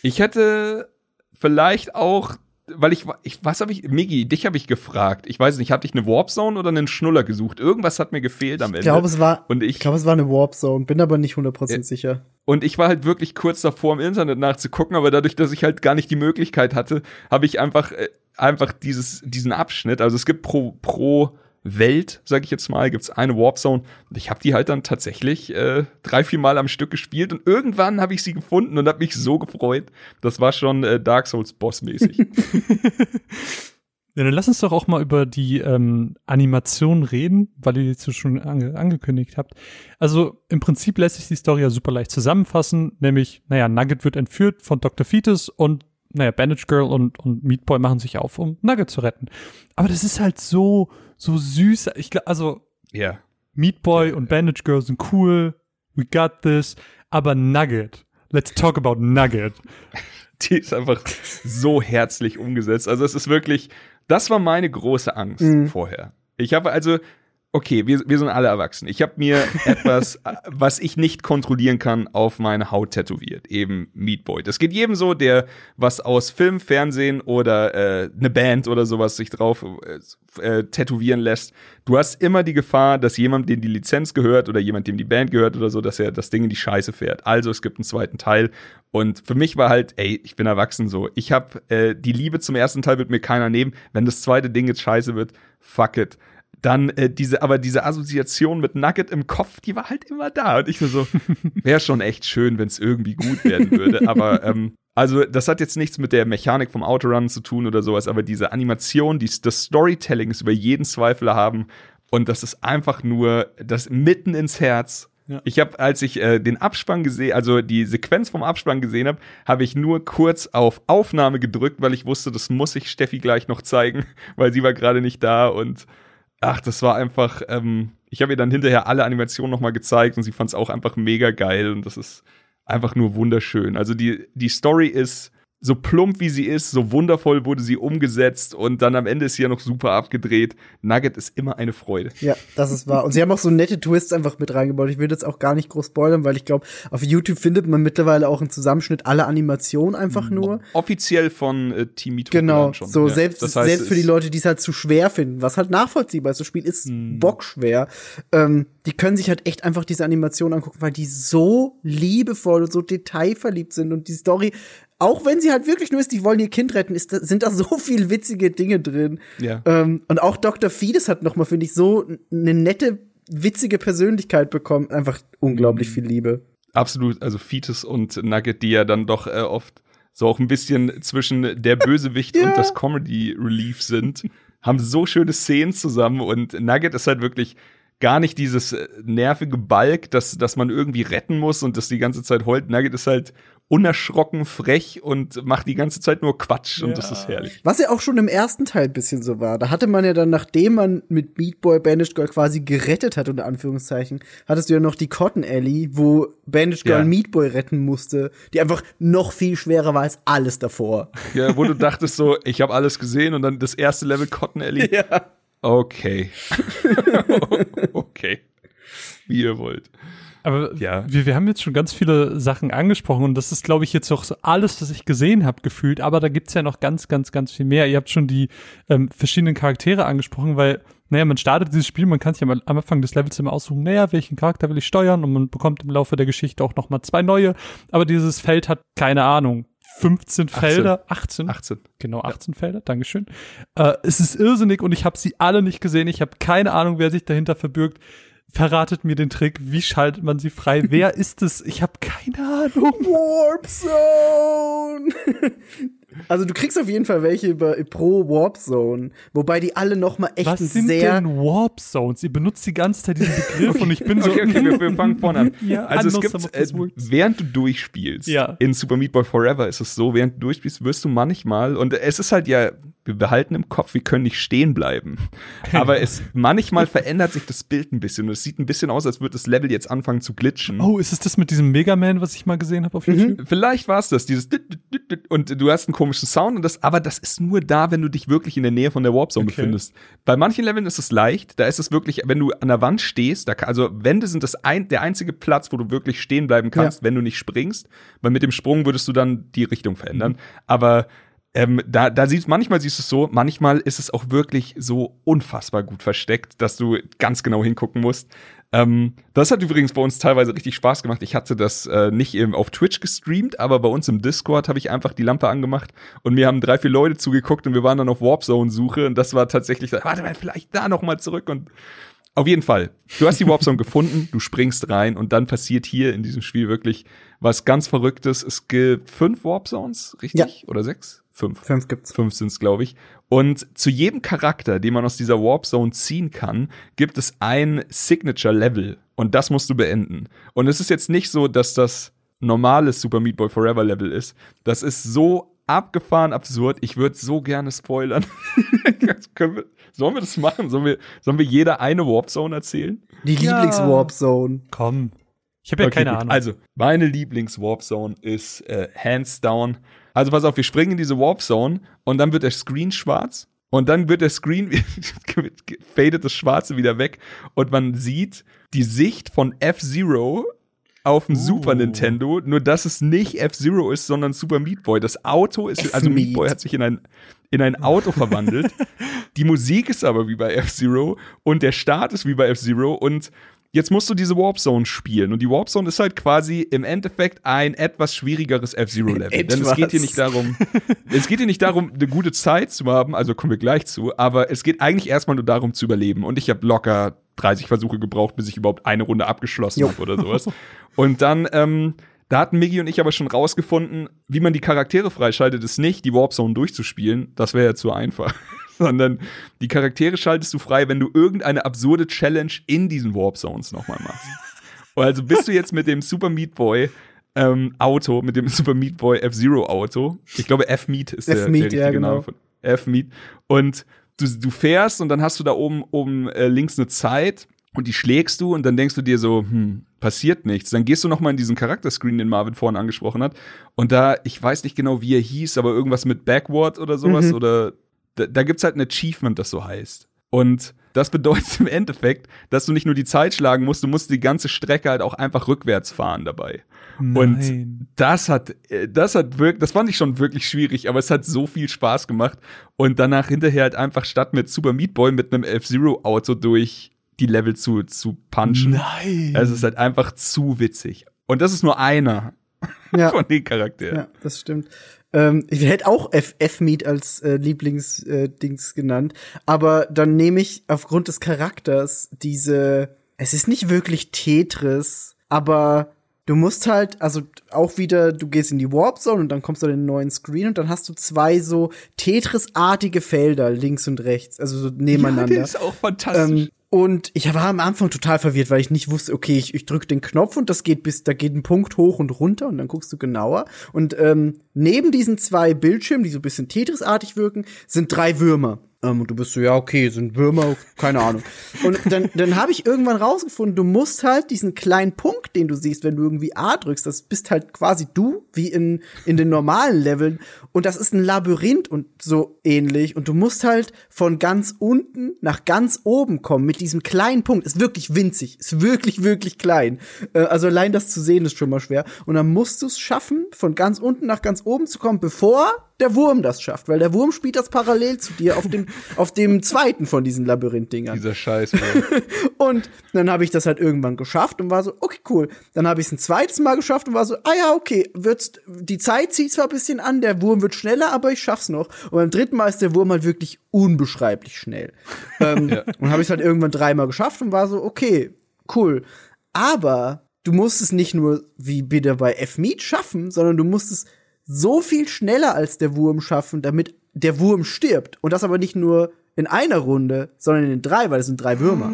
Ich hätte vielleicht auch weil ich, ich was habe ich, Migi, dich habe ich gefragt. Ich weiß nicht, hatte ich eine Warp Zone oder einen Schnuller gesucht? Irgendwas hat mir gefehlt am Ende. Ich glaube, es war, und ich, ich glaube, es war eine Warp Zone, bin aber nicht 100% äh, sicher. Und ich war halt wirklich kurz davor, im Internet nachzugucken, aber dadurch, dass ich halt gar nicht die Möglichkeit hatte, habe ich einfach, äh, einfach dieses, diesen Abschnitt, also es gibt pro, pro Welt, sag ich jetzt mal, gibt's eine Warp Zone. Und ich habe die halt dann tatsächlich äh, drei, vier Mal am Stück gespielt und irgendwann habe ich sie gefunden und habe mich so gefreut. Das war schon äh, Dark Souls Boss-mäßig. ja, dann lass uns doch auch mal über die ähm, Animation reden, weil ihr jetzt schon ange angekündigt habt. Also im Prinzip lässt sich die Story ja super leicht zusammenfassen, nämlich, naja, Nugget wird entführt von Dr. Fetus und naja, Bandage Girl und, und Meat Boy machen sich auf, um Nugget zu retten. Aber das ist halt so, so süß. Ich glaube, also, ja. Yeah. Meat Boy yeah. und Bandage Girl sind cool. We got this. Aber Nugget. Let's talk about Nugget. Die ist einfach so herzlich umgesetzt. Also, es ist wirklich, das war meine große Angst mhm. vorher. Ich habe also, okay, wir, wir sind alle erwachsen. Ich habe mir etwas, was ich nicht kontrollieren kann, auf meine Haut tätowiert. Eben Meat Boy. Das geht jedem so, der was aus Film, Fernsehen oder äh, eine Band oder sowas sich drauf äh, äh, tätowieren lässt. Du hast immer die Gefahr, dass jemand, dem die Lizenz gehört oder jemand, dem die Band gehört oder so, dass er das Ding in die Scheiße fährt. Also es gibt einen zweiten Teil. Und für mich war halt, ey, ich bin erwachsen so. Ich habe äh, die Liebe zum ersten Teil wird mir keiner nehmen. Wenn das zweite Ding jetzt scheiße wird, fuck it dann äh, diese, aber diese Assoziation mit Nugget im Kopf, die war halt immer da. Und ich so, wäre schon echt schön, wenn es irgendwie gut werden würde. aber ähm, also, das hat jetzt nichts mit der Mechanik vom Autorun zu tun oder sowas, aber diese Animation, die, das Storytelling ist über jeden Zweifel haben. Und das ist einfach nur das mitten ins Herz. Ja. Ich habe, als ich äh, den Abspann gesehen, also die Sequenz vom Abspann gesehen habe, habe ich nur kurz auf Aufnahme gedrückt, weil ich wusste, das muss ich Steffi gleich noch zeigen, weil sie war gerade nicht da und ach, das war einfach, ähm, ich habe ihr dann hinterher alle Animationen nochmal gezeigt und sie fand es auch einfach mega geil und das ist einfach nur wunderschön. Also die, die Story ist so plump wie sie ist, so wundervoll wurde sie umgesetzt und dann am Ende ist sie ja noch super abgedreht. Nugget ist immer eine Freude. Ja, das ist wahr. Und sie haben auch so nette Twists einfach mit reingebaut. Ich will jetzt auch gar nicht groß spoilern, weil ich glaube, auf YouTube findet man mittlerweile auch einen Zusammenschnitt aller Animationen einfach nur. Offiziell von äh, Team Mito Genau, schon. so ja. selbst, das heißt, selbst für die Leute, die es halt zu schwer finden, was halt nachvollziehbar ist. Das Spiel ist hm. bockschwer. Ähm, die können sich halt echt einfach diese Animation angucken, weil die so liebevoll und so detailverliebt sind und die Story auch wenn sie halt wirklich nur ist, die wollen ihr Kind retten, ist, sind da so viel witzige Dinge drin. Ja. Ähm, und auch Dr. Fides hat noch mal, finde ich, so eine nette, witzige Persönlichkeit bekommen. Einfach unglaublich viel Liebe. Absolut, also Fides und Nugget, die ja dann doch äh, oft so auch ein bisschen zwischen der Bösewicht ja. und das Comedy Relief sind, haben so schöne Szenen zusammen und Nugget ist halt wirklich gar nicht dieses äh, nervige Balk, dass, dass man irgendwie retten muss und das die ganze Zeit heult. Nugget ist halt unerschrocken frech und macht die ganze Zeit nur Quatsch ja. und das ist herrlich. Was ja auch schon im ersten Teil ein bisschen so war. Da hatte man ja dann, nachdem man mit Beat Boy Bandaged Girl quasi gerettet hat, unter Anführungszeichen, hattest du ja noch die Cotton Alley, wo Bandaged Girl ja. Meat Boy retten musste, die einfach noch viel schwerer war als alles davor. Ja, wo du dachtest so, ich habe alles gesehen und dann das erste Level Cotton Alley. Ja. Okay. okay. Wie ihr wollt. Aber ja. wir, wir haben jetzt schon ganz viele Sachen angesprochen und das ist, glaube ich, jetzt auch so alles, was ich gesehen habe, gefühlt. Aber da gibt's ja noch ganz, ganz, ganz viel mehr. Ihr habt schon die ähm, verschiedenen Charaktere angesprochen, weil, naja, man startet dieses Spiel, man kann sich am, am Anfang des Levels immer aussuchen, naja, welchen Charakter will ich steuern und man bekommt im Laufe der Geschichte auch noch mal zwei neue. Aber dieses Feld hat keine Ahnung, 15 18. Felder, 18. 18. Genau, 18 ja. Felder, Dankeschön. Äh, es ist irrsinnig und ich habe sie alle nicht gesehen. Ich habe keine Ahnung, wer sich dahinter verbirgt. Verratet mir den Trick, wie schaltet man sie frei? wer ist es? Ich habe keine Ahnung. Warp Zone! Also du kriegst auf jeden Fall welche über, pro Warp Zone, wobei die alle noch mal echt Was sind sehr denn Warp Zones? Ihr benutzt die ganze Zeit diesen Begriff und ich bin so Okay, okay, wir, wir fangen vorne an. ja, also es gibt äh, während du durchspielst ja. in Super Meat Boy Forever ist es so, während du durchspielst, wirst du manchmal und es ist halt ja wir behalten im Kopf, wir können nicht stehen bleiben. Aber es manchmal verändert sich das Bild ein bisschen und es sieht ein bisschen aus, als würde das Level jetzt anfangen zu glitschen. Oh, ist es das mit diesem Mega Man, was ich mal gesehen habe auf mhm. YouTube? Mhm. Vielleicht war es das, dieses und du hast einen komischen Sound und das, aber das ist nur da, wenn du dich wirklich in der Nähe von der Warp Zone okay. befindest. Bei manchen Leveln ist es leicht, da ist es wirklich, wenn du an der Wand stehst, da, also Wände sind das ein, der einzige Platz, wo du wirklich stehen bleiben kannst, ja. wenn du nicht springst, weil mit dem Sprung würdest du dann die Richtung verändern. Mhm. Aber ähm, da, da siehst manchmal siehst du es so, manchmal ist es auch wirklich so unfassbar gut versteckt, dass du ganz genau hingucken musst. Ähm, das hat übrigens bei uns teilweise richtig Spaß gemacht. Ich hatte das äh, nicht eben auf Twitch gestreamt, aber bei uns im Discord habe ich einfach die Lampe angemacht und mir haben drei, vier Leute zugeguckt und wir waren dann auf Warp Zone Suche und das war tatsächlich, warte mal, vielleicht da noch mal zurück und auf jeden Fall. Du hast die Warp Zone gefunden, du springst rein und dann passiert hier in diesem Spiel wirklich was ganz Verrücktes. Es gibt fünf Warp Zones, richtig? Ja. Oder sechs? Fünf. Fünf gibt's. Fünf sind's, glaube ich. Und zu jedem Charakter, den man aus dieser Warp Zone ziehen kann, gibt es ein Signature Level. Und das musst du beenden. Und es ist jetzt nicht so, dass das normales Super Meat Boy Forever Level ist. Das ist so abgefahren absurd. Ich würde so gerne spoilern. wir, sollen wir das machen? Sollen wir, sollen wir jeder eine Warp Zone erzählen? Die ja. Lieblings-Warp Zone. Komm. Ich habe ja okay, keine gut. Ahnung. Also, meine Lieblings-Warp Zone ist äh, hands down also pass auf, wir springen in diese Warp Zone und dann wird der Screen schwarz Und dann wird der Screen, fadet das Schwarze wieder weg und man sieht die Sicht von F-Zero auf dem Super Nintendo, nur dass es nicht F-Zero ist, sondern Super Meat Boy. Das Auto ist, also Meat Boy hat sich in ein, in ein Auto verwandelt. Die Musik ist aber wie bei F-Zero und der Start ist wie bei F-Zero und jetzt musst du diese Warp Zone spielen. Und die Warp Zone ist halt quasi im Endeffekt ein etwas schwierigeres F-Zero-Level. Denn es geht hier nicht darum, es geht hier nicht darum, eine gute Zeit zu haben, also kommen wir gleich zu, aber es geht eigentlich erstmal nur darum zu überleben. Und ich habe locker 30 Versuche gebraucht, bis ich überhaupt eine Runde abgeschlossen habe oder sowas. Und dann, ähm, da hatten Miggy und ich aber schon rausgefunden, wie man die Charaktere freischaltet, ist nicht, die Warp Zone durchzuspielen. Das wäre ja zu einfach. Sondern die Charaktere schaltest du frei, wenn du irgendeine absurde Challenge in diesen Warp Zones nochmal machst. also bist du jetzt mit dem Super Meat Boy ähm, Auto, mit dem Super Meat Boy F-Zero Auto. Ich glaube, F-Meat ist der, der richtige ja, genau. Name von F-Meat. Und du, du fährst und dann hast du da oben, oben äh, links eine Zeit und die schlägst du und dann denkst du dir so, hm, passiert nichts. Dann gehst du noch mal in diesen Charakterscreen, den Marvin vorhin angesprochen hat. Und da, ich weiß nicht genau, wie er hieß, aber irgendwas mit Backward oder sowas mhm. oder da, da gibt's halt ein Achievement, das so heißt. Und das bedeutet im Endeffekt, dass du nicht nur die Zeit schlagen musst, du musst die ganze Strecke halt auch einfach rückwärts fahren dabei. Nein. Und das hat, äh, das hat wirklich, das fand ich schon wirklich schwierig, aber es hat so viel Spaß gemacht. Und danach hinterher halt einfach statt mit Super Meat Boy mit einem F-Zero-Auto durch die Level zu, zu punchen. Nein. Es ist halt einfach zu witzig. Und das ist nur einer ja. von den Charakteren. Ja, das stimmt. Ähm, ich hätte auch F-Meat als äh, Lieblingsdings äh, genannt, aber dann nehme ich aufgrund des Charakters diese, es ist nicht wirklich Tetris, aber du musst halt, also auch wieder, du gehst in die Warp Zone und dann kommst du in den neuen Screen und dann hast du zwei so Tetris-artige Felder links und rechts, also so nebeneinander. Ja, das ist auch fantastisch. Ähm, und ich war am Anfang total verwirrt, weil ich nicht wusste, okay, ich, ich drücke den Knopf und das geht bis, da geht ein Punkt hoch und runter und dann guckst du genauer. Und ähm, neben diesen zwei Bildschirmen, die so ein bisschen Tetris-artig wirken, sind drei Würmer. Ähm, und du bist so, ja, okay, sind Würmer, keine Ahnung. Und dann, dann habe ich irgendwann rausgefunden, du musst halt diesen kleinen Punkt, den du siehst, wenn du irgendwie A drückst, das bist halt quasi du, wie in, in den normalen Leveln. Und das ist ein Labyrinth und so ähnlich. Und du musst halt von ganz unten nach ganz oben kommen mit diesem kleinen Punkt. Ist wirklich winzig, ist wirklich, wirklich klein. Äh, also allein das zu sehen ist schon mal schwer. Und dann musst du es schaffen, von ganz unten nach ganz oben zu kommen, bevor der Wurm das schafft, weil der Wurm spielt das parallel zu dir auf dem, auf dem zweiten von diesen Labyrinth-Dingern. Dieser Scheiß. und dann habe ich das halt irgendwann geschafft und war so, okay, cool. Dann habe ich es ein zweites Mal geschafft und war so, ah ja, okay, wird's, die Zeit zieht zwar ein bisschen an, der Wurm wird schneller, aber ich schaff's noch. Und beim dritten Mal ist der Wurm halt wirklich unbeschreiblich schnell. ähm, ja. Und habe ich es halt irgendwann dreimal geschafft und war so, okay, cool. Aber du musst es nicht nur wie bitte bei F-Meat schaffen, sondern du musst es so viel schneller als der Wurm schaffen, damit der Wurm stirbt. Und das aber nicht nur in einer Runde, sondern in drei, weil es sind drei Würmer.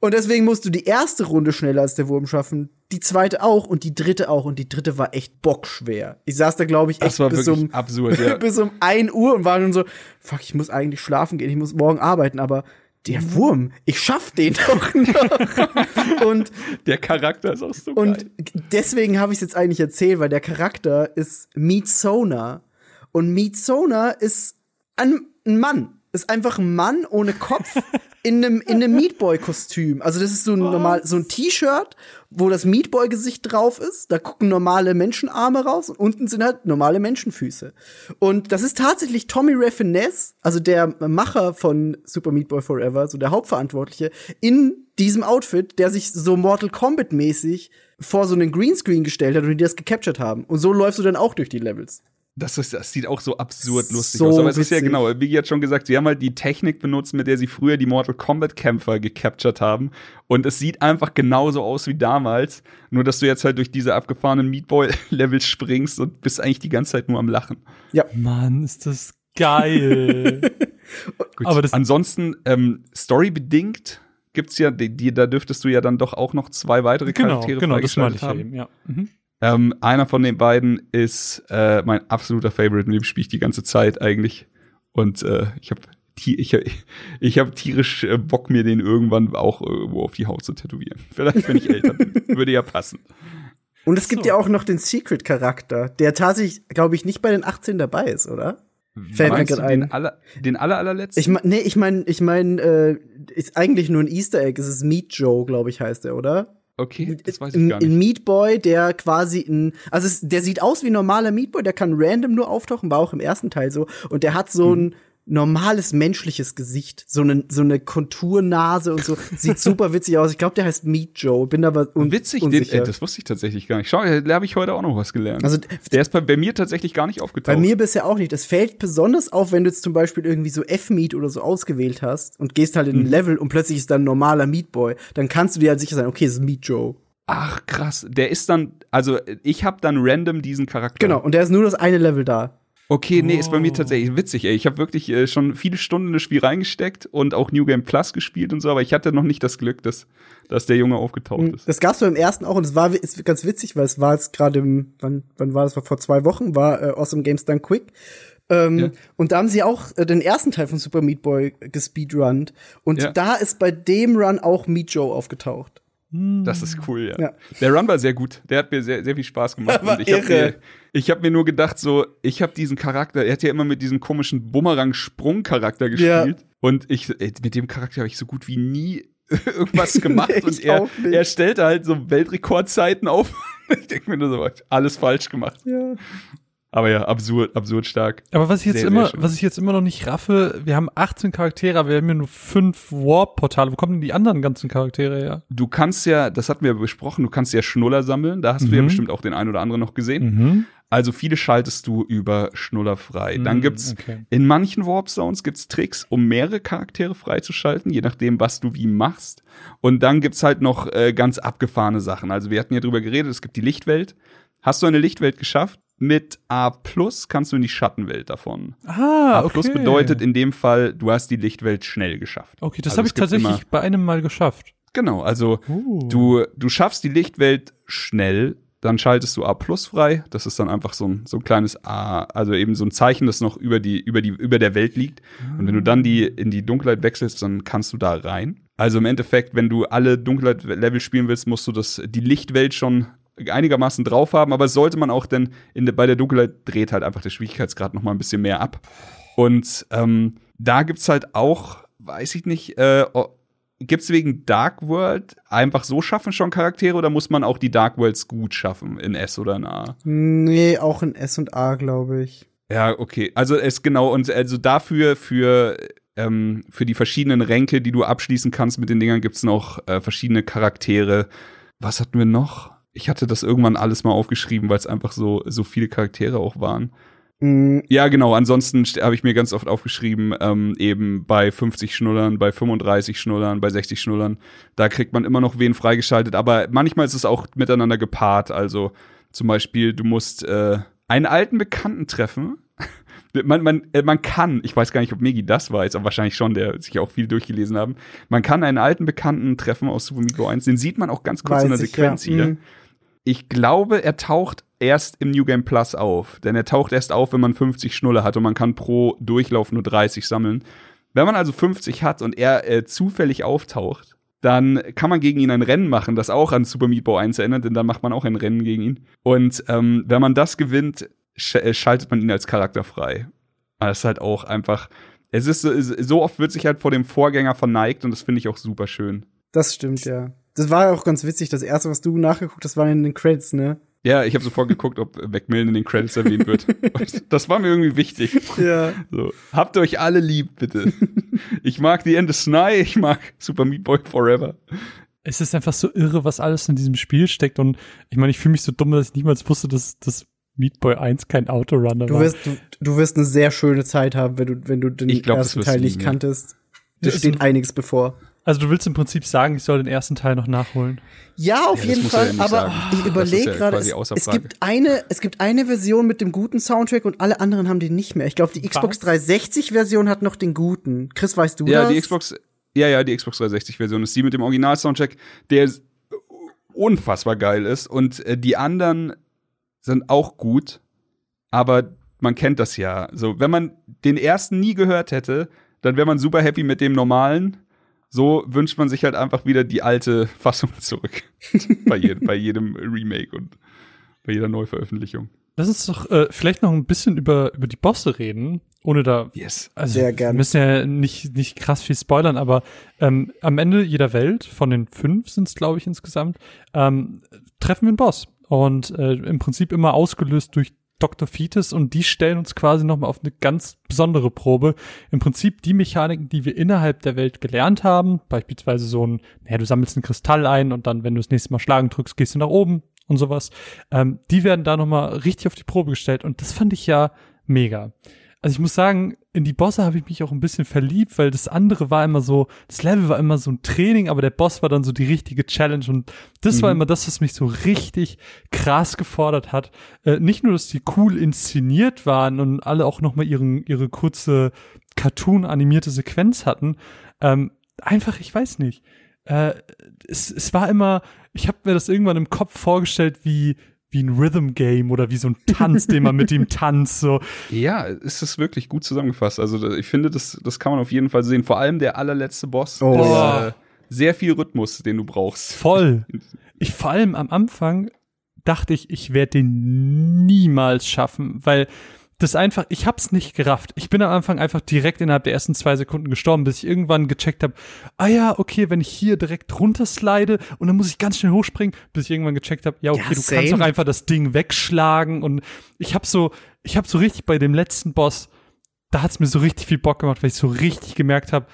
Und deswegen musst du die erste Runde schneller als der Wurm schaffen, die zweite auch und die dritte auch. Und die dritte war echt bockschwer. Ich saß da, glaube ich, echt bis um, absurd, ja. bis um ein Uhr und war schon so, fuck, ich muss eigentlich schlafen gehen, ich muss morgen arbeiten, aber der Wurm, ich schaff den doch noch. und der Charakter ist auch so Und geil. deswegen habe ich es jetzt eigentlich erzählt, weil der Charakter ist Meat Sona. Und Meat Sona ist ein, Mann. Ist einfach ein Mann ohne Kopf in einem in einem Meatboy-Kostüm. Also das ist so ein normal so ein T-Shirt, wo das Meatboy-Gesicht drauf ist. Da gucken normale Menschenarme raus und unten sind halt normale Menschenfüße. Und das ist tatsächlich Tommy Raffinesse, also der Macher von Super Meat Boy Forever, so der Hauptverantwortliche, in diesem Outfit, der sich so Mortal Kombat mäßig vor so einen Greenscreen gestellt hat und die das gecaptured haben. Und so läufst du dann auch durch die Levels. Das, ist, das sieht auch so absurd lustig so aus. Aber es ist ja genau, wie hat schon gesagt, sie haben halt die Technik benutzt, mit der sie früher die Mortal Kombat Kämpfer gecaptured haben. Und es sieht einfach genauso aus wie damals. Nur, dass du jetzt halt durch diese abgefahrenen Meatball-Levels springst und bist eigentlich die ganze Zeit nur am Lachen. Ja. Mann, ist das geil. Aber das ansonsten, ähm, storybedingt gibt's ja, die, die, da dürftest du ja dann doch auch noch zwei weitere genau, Charaktere genau, das meine ich haben. Eben, ja. Mhm. Ähm, einer von den beiden ist äh, mein absoluter Favorite, mit dem spiele ich die ganze Zeit eigentlich. Und äh, ich habe ich, ich hab tierisch äh, Bock, mir den irgendwann auch irgendwo auf die Haut zu tätowieren. Vielleicht, wenn ich älter bin. Würde ja passen. Und es gibt so. ja auch noch den Secret-Charakter, der tatsächlich, glaube ich, nicht bei den 18 dabei ist, oder? Fällt mir gerade den, ein. aller, den aller, allerletzten? Ich mein, nee, ich meine, ich meine, äh, ist eigentlich nur ein Easter Egg. Es ist Meat Joe, glaube ich, heißt er, oder? Okay, das weiß ich gar nicht. ein Meat Boy, der quasi ein, also es, der sieht aus wie ein normaler Meat Boy, der kann random nur auftauchen, war auch im ersten Teil so. Und der hat so Mhm. ein normales menschliches Gesicht, so eine so eine Konturnase und so, sieht super witzig aus. Ich glaube, der heißt Meat Joe, bin aber un Witzig, den, unsicher. äh, das wusste ich tatsächlich gar nicht. Schau, da habe ich heute auch noch was gelernt. Also der ist bei, bei mir tatsächlich gar nicht aufgetaucht. Bei mir bisher auch nicht. Es fällt besonders auf, wenn du jetzt zum Beispiel irgendwie so F-Meat oder so ausgewählt hast und gehst halt in ein Mhm. Level und plötzlich ist da ein normaler Meat Boy. Dann kannst du dir halt sicher sein, okay, es ist Meat Joe. Ach krass, der ist dann, also ich habe dann random diesen Charakter. Genau, und der ist nur das eine Level da. Okay, nee, ist bei mir Oh. tatsächlich witzig. Ey. Ich habe wirklich äh, schon viele Stunden in das Spiel reingesteckt und auch New Game Plus gespielt und so, aber ich hatte noch nicht das Glück, dass, dass der Junge aufgetaucht ist. Das gab's beim ersten auch und es war ist ganz witzig, weil es war jetzt gerade im, wann, wann war das? War vor zwei Wochen, war äh, Awesome Games Done Quick. Ähm, Ja. Und da haben sie auch äh, den ersten Teil von Super Meat Boy gespeedrunnt. Und Ja. da ist bei dem Run auch Meat Joe aufgetaucht. Das ist cool, ja. Ja. Der Run war sehr gut. Der hat mir sehr, sehr viel Spaß gemacht. Und ich habe mir, hab mir nur gedacht, so, ich habe diesen Charakter, er hat ja immer mit diesem komischen Bumerang-Sprung-Charakter Ja. gespielt. Und ich, ey, mit dem Charakter habe ich so gut wie nie irgendwas gemacht. Nee, und er, er stellte halt so Weltrekordzeiten auf. ich denke mir nur so, alles falsch gemacht. Ja. Aber ja, absurd, absurd stark. Aber was ich jetzt Sehr, sehr immer, schön. was ich jetzt immer noch nicht raffe, wir haben 18 Charaktere, aber wir haben ja nur fünf Warp-Portale. Wo kommen denn die anderen ganzen Charaktere her? Du kannst ja, das hatten wir besprochen, du kannst ja Schnuller sammeln. Da hast du ja Mhm. bestimmt auch den einen oder anderen noch gesehen. Mhm. Also viele schaltest du über Schnuller frei. Dann Mm, gibt's okay. in manchen Warp Zones gibt's Tricks, um mehrere Charaktere freizuschalten, je nachdem, was du wie machst. Und dann gibt's halt noch äh, ganz abgefahrene Sachen. Also wir hatten ja drüber geredet, es gibt die Lichtwelt. Hast du eine Lichtwelt geschafft? Mit A plus kannst du in die Schattenwelt davon. Ah, A plus bedeutet in dem Fall, du hast die Lichtwelt schnell geschafft. Okay, das Also habe ich tatsächlich bei einem Mal geschafft. Genau, also Uh. Du, du schaffst die Lichtwelt schnell, dann schaltest du A plus frei. Das ist dann einfach so ein, so ein kleines A, also eben so ein Zeichen, das noch über die, über die, über der Welt liegt. Und wenn du dann die, in die Dunkelheit wechselst, dann kannst du da rein. Also im Endeffekt, wenn du alle Dunkelheit-Level spielen willst, musst du das, die Lichtwelt schon einigermaßen drauf haben, aber sollte man auch denn in bei der Dunkelheit dreht halt einfach der Schwierigkeitsgrad noch mal ein bisschen mehr ab. Und ähm, da gibt's halt auch, weiß ich nicht, äh, gibt's wegen Dark World einfach so schaffen schon Charaktere oder muss man auch die Dark Worlds gut schaffen in S oder in A? Nee, auch in S und A, glaube ich. Ja, okay. Also es genau und also dafür für ähm, für die verschiedenen Ränke, die du abschließen kannst mit den Dingern, gibt's noch äh, verschiedene Charaktere. Was hatten wir noch? Ich hatte das irgendwann alles mal aufgeschrieben, weil es einfach so so viele Charaktere auch waren. Mm, Ja, genau. Ansonsten st- habe ich mir ganz oft aufgeschrieben, ähm, eben bei 50 Schnullern, bei 35 Schnullern, bei 60 Schnullern, da kriegt man immer noch wen freigeschaltet. Aber manchmal ist es auch miteinander gepaart. Also zum Beispiel, du musst äh, einen alten Bekannten treffen. Man, man, äh, man kann, ich weiß gar nicht, ob Megi das weiß, aber wahrscheinlich schon, der sich auch viel durchgelesen haben. Man kann einen alten Bekannten treffen aus Super Meat Boy 1. Den sieht man auch ganz kurz in der Weiß ich, Sequenz ja. hier. Mhm. Ich glaube, er taucht erst im New Game Plus auf. Denn er taucht erst auf, wenn man 50 Schnulle hat und man kann pro Durchlauf nur 30 sammeln. Wenn man also 50 hat und er äh, zufällig auftaucht, dann kann man gegen ihn ein Rennen machen, das auch an Super Meat Boy 1 erinnert, denn dann macht man auch ein Rennen gegen ihn. Und ähm, wenn man das gewinnt, sch äh, schaltet man ihn als Charakter frei. Das ist halt auch einfach. Es ist so, so oft wird sich halt vor dem Vorgänger verneigt und das finde ich auch super schön. Das stimmt, ja. Das war ja auch ganz witzig. Das erste, was du nachgeguckt hast, waren in den Credits, ne? Ja, ich habe sofort geguckt, ob Macmillan in den Credits erwähnt wird. Das war mir irgendwie wichtig. Ja. So, habt euch alle lieb, bitte. Ich mag die Ende Sny, ich mag Super Meat Boy Forever. Es ist einfach so irre, was alles in diesem Spiel steckt. Und ich meine, ich fühle mich so dumm, dass ich niemals wusste, dass das Meat Boy 1 kein Autorunner Du war. wirst, du, du wirst eine sehr schöne Zeit haben, wenn du, wenn du den Ich glaub, ersten Teil nicht kanntest. Da ist steht ein- einiges bevor. Also du willst im Prinzip sagen, ich soll den ersten Teil noch nachholen. Ja, auf Ja, jeden Fall. ja aber sagen. ich überlege ja gerade, es, es gibt eine, es gibt eine Version mit dem guten Soundtrack und alle anderen haben den nicht mehr. Ich glaube, die Xbox Was? 360 Version hat noch den guten. Chris, weißt du Ja, das? die Xbox, ja, ja, die Xbox 360 Version ist die mit dem Original-Soundtrack, der unfassbar geil ist. Und äh, die anderen sind auch gut, aber man kennt das ja. So, wenn man den ersten nie gehört hätte, dann wäre man super happy mit dem normalen. So wünscht man sich halt einfach wieder die alte Fassung zurück. bei, jedem, bei jedem Remake und, bei jeder Neuveröffentlichung. Lass uns doch äh, vielleicht noch ein bisschen über, über die Bosse reden, ohne da. Yes. Also, Sehr gern. Wir müssen ja nicht, nicht krass viel spoilern, aber ähm, am Ende jeder Welt, von den fünf sind es, glaube ich, insgesamt, ähm, treffen wir einen Boss. Und äh, im Prinzip immer ausgelöst durch Dr. Fetus und die stellen uns quasi nochmal auf eine ganz besondere Probe. Im Prinzip die Mechaniken, die wir innerhalb der Welt gelernt haben, beispielsweise so ein, naja, du sammelst einen Kristall ein und dann, wenn du das nächste Mal schlagen drückst, gehst du nach oben und sowas, ähm, die werden da nochmal richtig auf die Probe gestellt und das fand ich ja mega. Also ich muss sagen, in die Bosse habe ich mich auch ein bisschen verliebt, weil das andere war immer so, das Level war immer so ein Training, aber der Boss war dann so die richtige Challenge und das war Mhm. immer das, was mich so richtig krass gefordert hat. Äh, nicht nur, dass die cool inszeniert waren und alle auch nochmal ihren, ihre kurze Cartoon-animierte Sequenz hatten, ähm, einfach, ich weiß nicht. Äh, es, es war immer, ich habe mir das irgendwann im Kopf vorgestellt, wie wie ein Rhythm Game oder wie so ein Tanz, den man mit ihm tanzt, so. Ja, es ist wirklich gut zusammengefasst. Also ich finde, das, das kann man auf jeden Fall sehen. Vor allem der allerletzte Boss. Oh, ja. äh, sehr viel Rhythmus, den du brauchst. Voll. Ich vor allem am Anfang dachte ich, ich werde den niemals schaffen, weil das einfach, ich hab's nicht gerafft. Ich bin am Anfang einfach direkt innerhalb der ersten zwei Sekunden gestorben, bis ich irgendwann gecheckt habe, ah ja, okay, wenn ich hier direkt runterslide und dann muss ich ganz schnell hochspringen, bis ich irgendwann gecheckt habe, ja, okay, Ja, du kannst doch einfach das Ding wegschlagen und ich hab so, ich hab so richtig bei dem letzten Boss, da hat's mir so richtig viel Bock gemacht, weil ich so richtig gemerkt habe,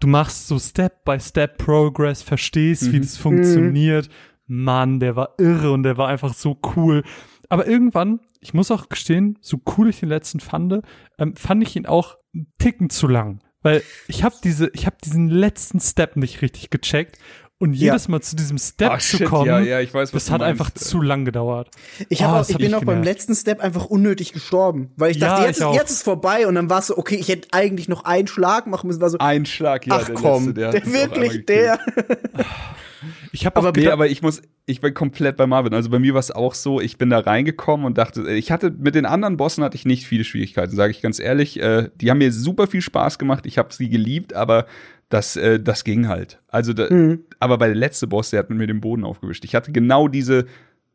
du machst so Step by Step Progress, verstehst, wie Mhm. das funktioniert. Mann, der war irre und der war einfach so cool. Aber irgendwann, ich muss auch gestehen, so cool ich den letzten fand, ähm, fand ich ihn auch einen Ticken zu lang. Weil ich habe diese, ich habe diesen letzten Step nicht richtig gecheckt und Ja. jedes Mal zu diesem Step Ah, zu shit, kommen, ja, ja, ich weiß, das hat meinst. einfach zu lang gedauert. Ich, Oh, hab auch, das ich bin auch beim letzten Step einfach unnötig gestorben, weil ich Ja, dachte, jetzt, ich ist, auch. jetzt ist vorbei und dann war es so, okay, ich hätte eigentlich noch einen Schlag machen müssen, war so, Ein Schlag, ja, ach der komm, letzte, der, der, auch wirklich, der. Ich habe Aber Nee, aber ich muss, ich bin komplett bei Marvin. Also bei mir war es auch so, ich bin da reingekommen und dachte, ich hatte mit den anderen Bossen hatte ich nicht viele Schwierigkeiten, sage ich ganz ehrlich. Äh, die haben mir super viel Spaß gemacht, ich habe sie geliebt, aber das, äh, das ging halt. Also, da, Mhm. aber bei der letzte Boss, der hat mit mir den Boden aufgewischt. Ich hatte genau diese,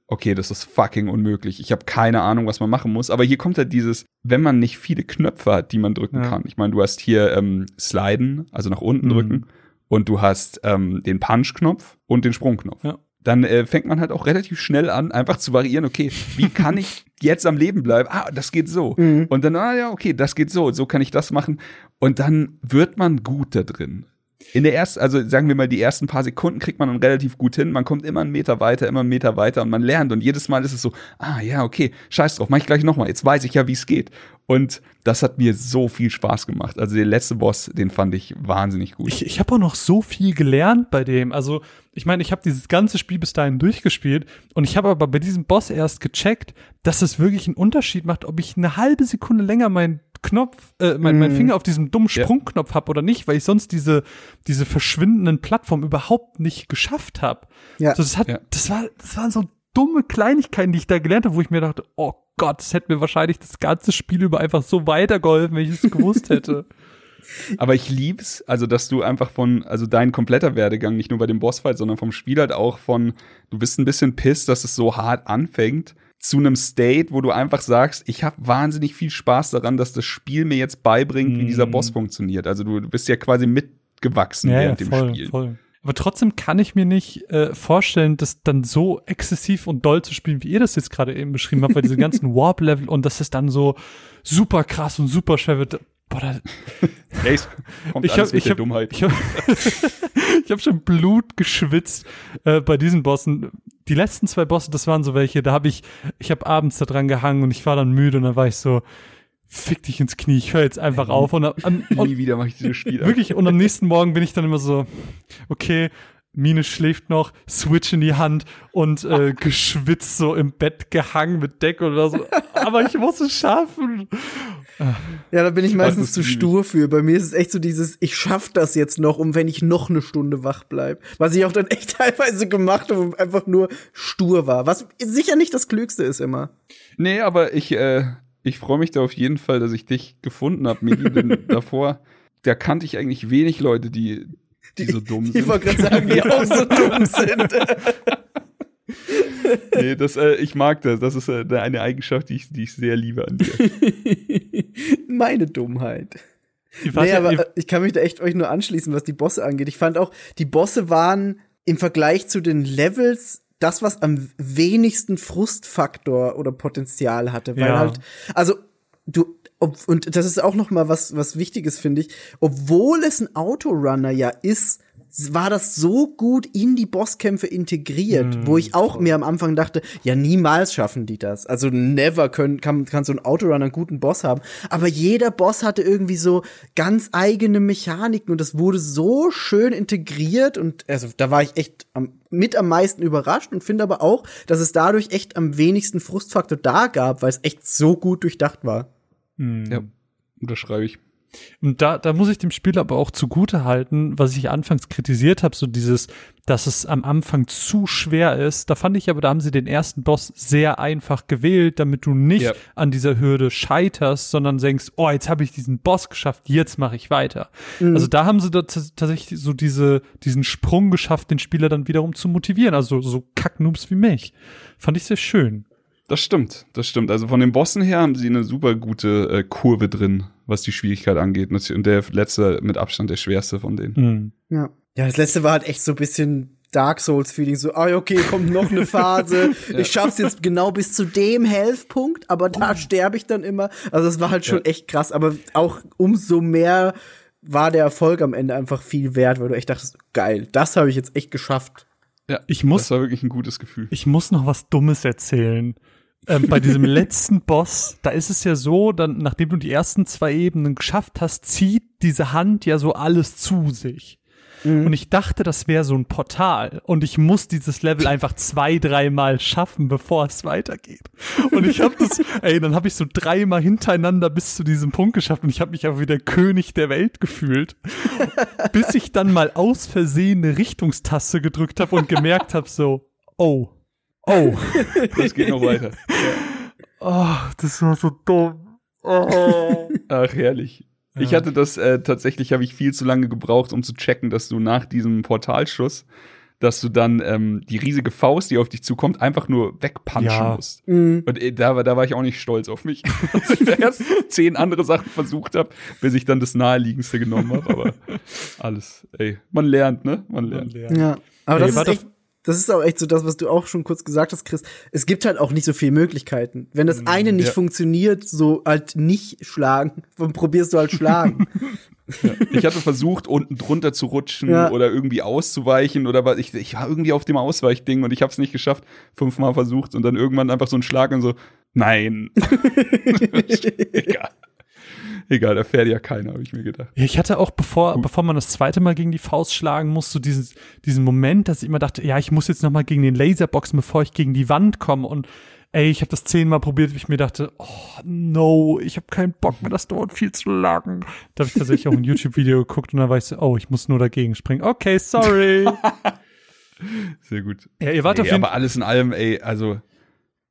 okay, das ist fucking unmöglich. Ich habe keine Ahnung, was man machen muss. Aber hier kommt halt dieses, wenn man nicht viele Knöpfe hat, die man drücken Ja. kann. Ich meine, du hast hier ähm, Sliden, also nach unten Mhm. drücken, und du hast ähm, den Punch-Knopf und den Sprungknopf. Ja. Dann äh, fängt man halt auch relativ schnell an, einfach zu variieren, okay, wie kann ich jetzt am Leben bleiben? Ah, das geht so. Mhm. Und dann, ah ja, okay, das geht so, so kann ich das machen. Und dann wird man gut da drin. In der ersten, also sagen wir mal, die ersten paar Sekunden kriegt man dann relativ gut hin. Man kommt immer einen Meter weiter, immer einen Meter weiter und man lernt. Und jedes Mal ist es so, ah ja, okay, scheiß drauf, mach ich gleich nochmal. Jetzt weiß ich ja, wie es geht. Und das hat mir so viel Spaß gemacht. Also der letzte Boss, den fand ich wahnsinnig gut. Ich, ich habe auch noch so viel gelernt bei dem. Also, ich meine, ich habe dieses ganze Spiel bis dahin durchgespielt und ich habe aber bei diesem Boss erst gecheckt, dass es wirklich einen Unterschied macht, ob ich eine halbe Sekunde länger meinen Knopf, äh, mein, mein Mhm. Finger auf diesem dummen Ja. Sprungknopf hab oder nicht, weil ich sonst diese, diese verschwindenden Plattformen überhaupt nicht geschafft habe. Ja. Also das hat, Ja. das war, das waren so dumme Kleinigkeiten, die ich da gelernt habe, wo ich mir dachte, oh Gott, das hätte mir wahrscheinlich das ganze Spiel über einfach so weitergeholfen, wenn ich es gewusst hätte. Aber ich lieb's, also dass du einfach von, also dein kompletter Werdegang, nicht nur bei dem Bossfight, sondern vom Spiel halt auch von, du bist ein bisschen pissed, dass es so hart anfängt, zu einem State, wo du einfach sagst, ich habe wahnsinnig viel Spaß daran, dass das Spiel mir jetzt beibringt, wie dieser Mhm. Boss funktioniert. Also du, bist ja quasi mitgewachsen während dem voll, Spiel. voll. Aber trotzdem kann ich mir nicht äh, vorstellen, das dann so exzessiv und doll zu spielen, wie ihr das jetzt gerade eben beschrieben habt, bei diesen ganzen Warp-Level und dass es dann so super krass und super schwer wird. Boah, da, Hey, kommt ich alles habe mit ich der hab, Dummheit. ich hab, ich hab schon Blut geschwitzt äh, bei diesen Bossen. Die letzten zwei Bosse, das waren so welche, da habe ich, ich habe abends da dran gehangen und ich war dann müde und dann war ich so, fick dich ins Knie, ich höre jetzt einfach auf und, am- und Nie wieder mache ich dieses Spiel. Wirklich, und am nächsten Morgen bin ich dann immer so, okay, Mine schläft noch, Switch in die Hand und äh, geschwitzt so im Bett gehangen mit Decke oder so. Aber ich muss es schaffen. Ja, da bin ich meistens ist zu stur für. Bei mir ist es echt so dieses, ich schaff das jetzt noch, um wenn ich noch eine Stunde wach bleib. Was ich auch dann echt teilweise gemacht habe und einfach nur stur war. Was sicher nicht das Klügste ist immer. Nee, aber ich, äh, ich freue mich da auf jeden Fall, dass ich dich gefunden habe, Migi, denn davor, da kannte ich eigentlich wenig Leute, die, die, so dumm sind. Ich wollte gerade sagen, die auch so dumm sind. nee, das, äh, ich mag das. Das ist äh, eine Eigenschaft, die ich, die ich sehr liebe an dir. Meine Dummheit. Nee, ja- aber äh, ich kann mich da echt euch nur anschließen, was die Bosse angeht. Ich fand auch, die Bosse waren im Vergleich zu den Levels das, was am wenigsten Frustfaktor oder Potenzial hatte. Weil Ja. halt, also du, ob, und das ist auch noch mal was, was Wichtiges, finde ich. Obwohl es ein Autorunner ja ist, war das so gut in die Bosskämpfe integriert, Mhm. wo ich auch mir am Anfang dachte, ja, niemals schaffen die das. Also never können, kann, kann so ein Autorunner einen guten Boss haben. Aber jeder Boss hatte irgendwie so ganz eigene Mechaniken und das wurde so schön integriert und also da war ich echt am, mit am meisten überrascht und finde aber auch, dass es dadurch echt am wenigsten Frustfaktor da gab, weil es echt so gut durchdacht war. Ja, unterschreibe ich. Und da, da muss ich dem Spiel aber auch zugute halten, was ich anfangs kritisiert habe, so dieses, dass es am Anfang zu schwer ist. Da fand ich aber, da haben sie den ersten Boss sehr einfach gewählt, damit du nicht Ja. an dieser Hürde scheiterst, sondern denkst, oh, jetzt habe ich diesen Boss geschafft, jetzt mache ich weiter. Also da haben sie da tats- tatsächlich so diese, diesen Sprung geschafft, den Spieler dann wiederum zu motivieren. Also so Kacknoobs wie mich. Fand ich sehr schön. Das stimmt, das stimmt. Also von den Bossen her haben sie eine super gute äh, Kurve drin, was die Schwierigkeit angeht. Und der letzte mit Abstand der schwerste von denen. Mhm. Ja. Ja, das letzte war halt echt so ein bisschen Dark Souls-Feeling, so, ah, okay, kommt noch eine Phase. Ich schaff's jetzt genau bis zu dem Health-Punkt, aber da sterbe ich dann immer. Also das war halt schon echt krass, aber auch umso mehr war der Erfolg am Ende einfach viel wert, weil du echt dachtest, geil, das habe ich jetzt echt geschafft. Ja, Ich muss- Das war wirklich ein gutes Gefühl. Ich muss noch was Dummes erzählen. Ähm, bei diesem letzten Boss, da ist es ja so, dann, nachdem du die ersten zwei Ebenen geschafft hast, zieht diese Hand ja so alles zu sich. Und ich dachte, das wäre so ein Portal. Und ich muss dieses Level einfach zwei, dreimal schaffen, bevor es weitergeht. Und ich habe das, ey, dann habe ich so dreimal hintereinander bis zu diesem Punkt geschafft und ich habe mich aber wieder König der Welt gefühlt. bis ich dann mal aus Versehen eine Richtungstaste gedrückt habe und gemerkt habe, so, oh, oh. Das geht noch weiter. Oh, das war so dumm. Oh. Ach, herrlich. Ich Ja. hatte das äh, tatsächlich, habe ich viel zu lange gebraucht, um zu checken, dass du nach diesem Portalschuss, dass du dann ähm, die riesige Faust, die auf dich zukommt, einfach nur wegpunchen Ja. musst. Und äh, da, war- da war ich auch nicht stolz auf mich, dass ich da erst zehn andere Sachen versucht habe, bis ich dann das naheliegendste genommen habe. Aber alles, ey, man lernt, ne? Man lernt. Ja. Aber Ey, das ist echt, das ist auch echt so das, was du auch schon kurz gesagt hast, Chris. Es gibt halt auch nicht so viele Möglichkeiten. Wenn das eine nicht ja. funktioniert, so halt nicht schlagen, dann probierst du halt schlagen. Ich hatte versucht, unten drunter zu rutschen Ja. oder irgendwie auszuweichen oder was. Ich, ich war irgendwie auf dem Ausweichding und ich habe es nicht geschafft. Fünfmal versucht und dann irgendwann einfach so ein Schlag und so, nein. Egal. Egal, da fährt ja keiner, habe ich mir gedacht. Ja, ich hatte auch, bevor, bevor man das zweite Mal gegen die Faust schlagen muss, so diesen, diesen Moment, dass ich immer dachte, ja, ich muss jetzt noch mal gegen den Laserboxen, bevor ich gegen die Wand komme. Und ey, ich habe das zehnmal probiert, wie ich mir dachte, oh no, ich habe keinen Bock mehr, das dauert viel zu lang. Da habe ich tatsächlich auch ein YouTube-Video geguckt und dann war ich so, oh, ich muss nur dagegen springen. Okay, sorry. Sehr gut. ja, ihr wart auf Ey, jeden aber alles in allem, ey, also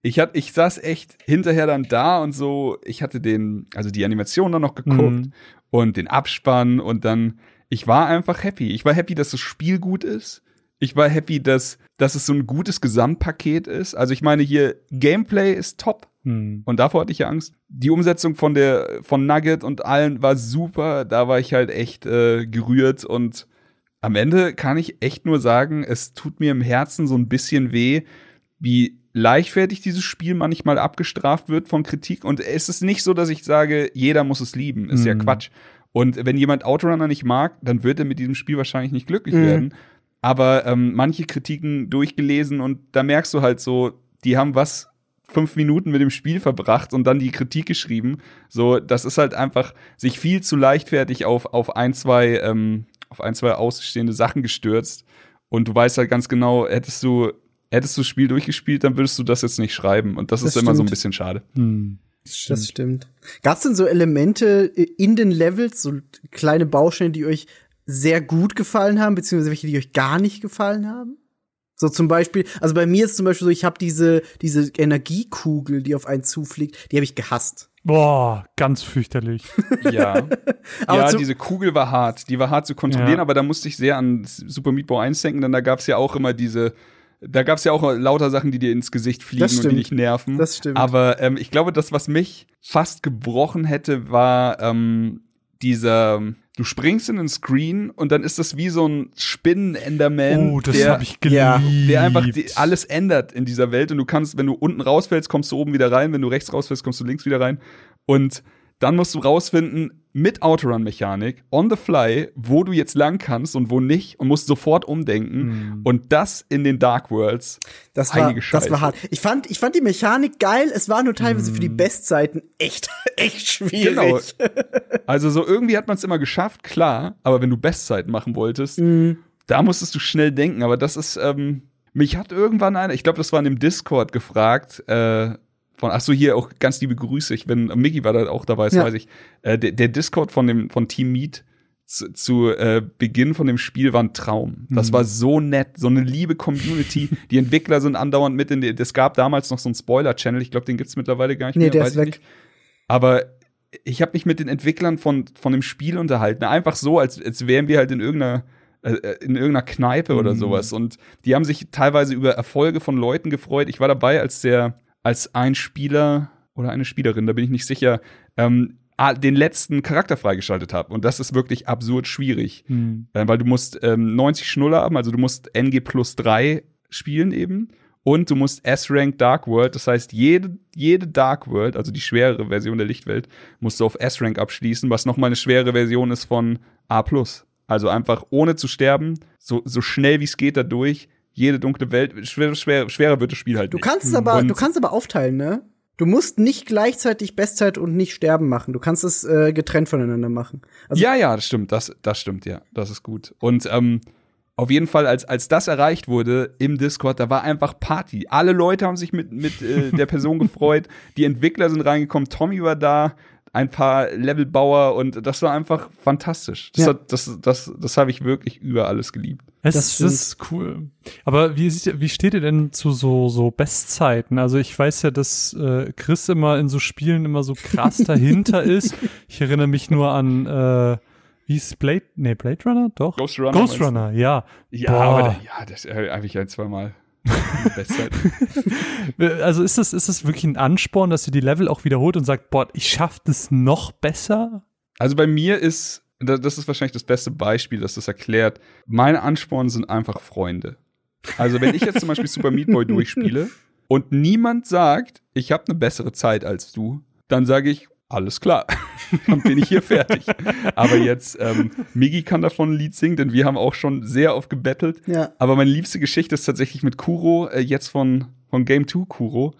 ich hat, ich saß echt hinterher dann da und so, ich hatte den, also die Animation dann noch geguckt Mhm. und den Abspann und dann, ich war einfach happy. Ich war happy, dass das Spiel gut ist. Ich war happy, dass, dass es so ein gutes Gesamtpaket ist. Also ich meine hier, Gameplay ist top. Hm. Und davor hatte ich ja Angst. Die Umsetzung von der von Nugget und allen war super. Da war ich halt echt äh, gerührt und am Ende kann ich echt nur sagen, es tut mir im Herzen so ein bisschen weh, wie leichtfertig dieses Spiel manchmal abgestraft wird von Kritik. Und es ist nicht so, dass ich sage, jeder muss es lieben. Ist ja Mhm. Quatsch. Und wenn jemand Autorunner nicht mag, dann wird er mit diesem Spiel wahrscheinlich nicht glücklich Mhm. werden. Aber ähm, manche Kritiken durchgelesen und da merkst du halt so, die haben was fünf Minuten mit dem Spiel verbracht und dann die Kritik geschrieben. So, das ist halt einfach sich viel zu leichtfertig auf, auf ein, zwei, ähm, auf ein, zwei ausstehende Sachen gestürzt. Und du weißt halt ganz genau, hättest du, hättest du das Spiel durchgespielt, dann würdest du das jetzt nicht schreiben. Und das, Das ist immer so ein stimmt. bisschen schade. Hm. Das stimmt. Gab es denn so Elemente in den Levels, so kleine Baustellen, die euch sehr gut gefallen haben, beziehungsweise welche, die euch gar nicht gefallen haben? So zum Beispiel, also bei mir ist zum Beispiel so, ich habe diese, diese Energiekugel, die auf einen zufliegt, die habe ich gehasst. Boah, ganz fürchterlich. Ja. Aber ja, diese Kugel war hart. Die war hart zu kontrollieren, Ja. aber da musste ich sehr an Super Meat Boy 1 denken, denn da gab es ja auch immer diese da gab es ja auch lauter Sachen, die dir ins Gesicht fliegen und die dich nerven. Das stimmt. Aber ähm, ich glaube, das, was mich fast gebrochen hätte, war ähm, dieser, du springst in den Screen und dann ist das wie so ein Spinnen-Enderman. Oh, das der, habe ich geliebt. Ja, der einfach die, alles ändert in dieser Welt und du kannst, wenn du unten rausfällst, kommst du oben wieder rein, wenn du rechts rausfällst, kommst du links wieder rein. Und dann musst du rausfinden, mit Autorun-Mechanik, on the fly, wo du jetzt lang kannst und wo nicht und musst sofort umdenken. Mhm. Und das in den Dark Worlds. Das war, das war hart. Ich fand, ich fand die Mechanik geil. Es war nur teilweise für die Mhm. Bestzeiten echt, echt schwierig. Genau. Also so irgendwie hat man es immer geschafft, klar, aber wenn du Bestzeit machen wolltest, Mhm. da musstest du schnell denken. Aber das ist, ähm, mich hat irgendwann einer, ich glaube, das war in dem Discord gefragt, äh, von, ach so, hier auch ganz liebe Grüße, ich bin, Mickey war da auch dabei, das Ja. weiß ich. Äh, der, der Discord von dem, von Team Meet zu, zu äh, Beginn von dem Spiel war ein Traum. Das war so nett, so eine liebe Community. Die Entwickler sind andauernd mit in die, es gab damals noch so einen Spoiler-Channel, ich glaube, den gibt's mittlerweile gar nicht Nee, mehr. der weiß ist ich weg. Nicht. Aber ich habe mich mit den Entwicklern von, von dem Spiel unterhalten. Einfach so, als, als wären wir halt in irgendeiner, äh, in irgendeiner Kneipe oder sowas. Und die haben sich teilweise über Erfolge von Leuten gefreut. Ich war dabei, als der, als ein Spieler oder eine Spielerin, da bin ich nicht sicher, ähm, den letzten Charakter freigeschaltet hat. Und das ist wirklich absurd schwierig. Hm. Äh, weil du musst ähm, 90 Schnuller haben, also du musst NG plus 3 spielen eben. Und du musst S-Rank Dark World, das heißt, jede, jede Dark World, also die schwerere Version der Lichtwelt, musst du auf S-Rank abschließen, was nochmal eine schwere Version ist von A. Also einfach ohne zu sterben, so, so schnell wie es geht da durch, jede dunkle Welt, schwer, schwer, schwerer wird das Spiel halt Du nicht. kannst es aber, Und- du kannst aber aufteilen, ne? Du musst nicht gleichzeitig Bestzeit und nicht sterben machen. Du kannst es äh, getrennt voneinander machen. Also, ja, ja, das stimmt, das, das stimmt, ja, das ist gut. Und ähm, auf jeden Fall, als, als das erreicht wurde im Discord, da war einfach Party. Alle Leute haben sich mit, mit äh, der Person gefreut. Die Entwickler sind reingekommen, Tommy war da, ein paar Levelbauer und das war einfach fantastisch. Das, Ja. hat, das, das, das habe ich wirklich über alles geliebt. Es Das ist cool. Aber wie, wie steht ihr denn zu so, so Bestzeiten? Also ich weiß ja, dass äh, Chris immer in so Spielen immer so krass dahinter ist. Ich erinnere mich nur an, äh, wie ist Blade, nee, Blade Runner? Doch. Ghost Runner, Ghost? Runner, ja. Ja, Boah. aber ja, das äh, habe ich ein, zwei Mal. Bestzeit. Also ist das, ist das wirklich ein Ansporn, dass ihr die Level auch wiederholt und sagt, boah, ich schaff das noch besser? Also bei mir ist, da- das ist wahrscheinlich das beste Beispiel, das das erklärt. Meine Ansporn sind einfach Freunde. Also wenn ich jetzt zum Beispiel Super Meat Boy durchspiele und niemand sagt, ich habe eine bessere Zeit als du, dann sage ich, alles klar, dann bin ich hier fertig. Aber jetzt, ähm, Migi kann davon ein Lied singen, denn wir haben auch schon sehr oft gebettelt. Ja. Aber meine liebste Geschichte ist tatsächlich mit Kuro, äh, jetzt von, von Game 2 Kuro.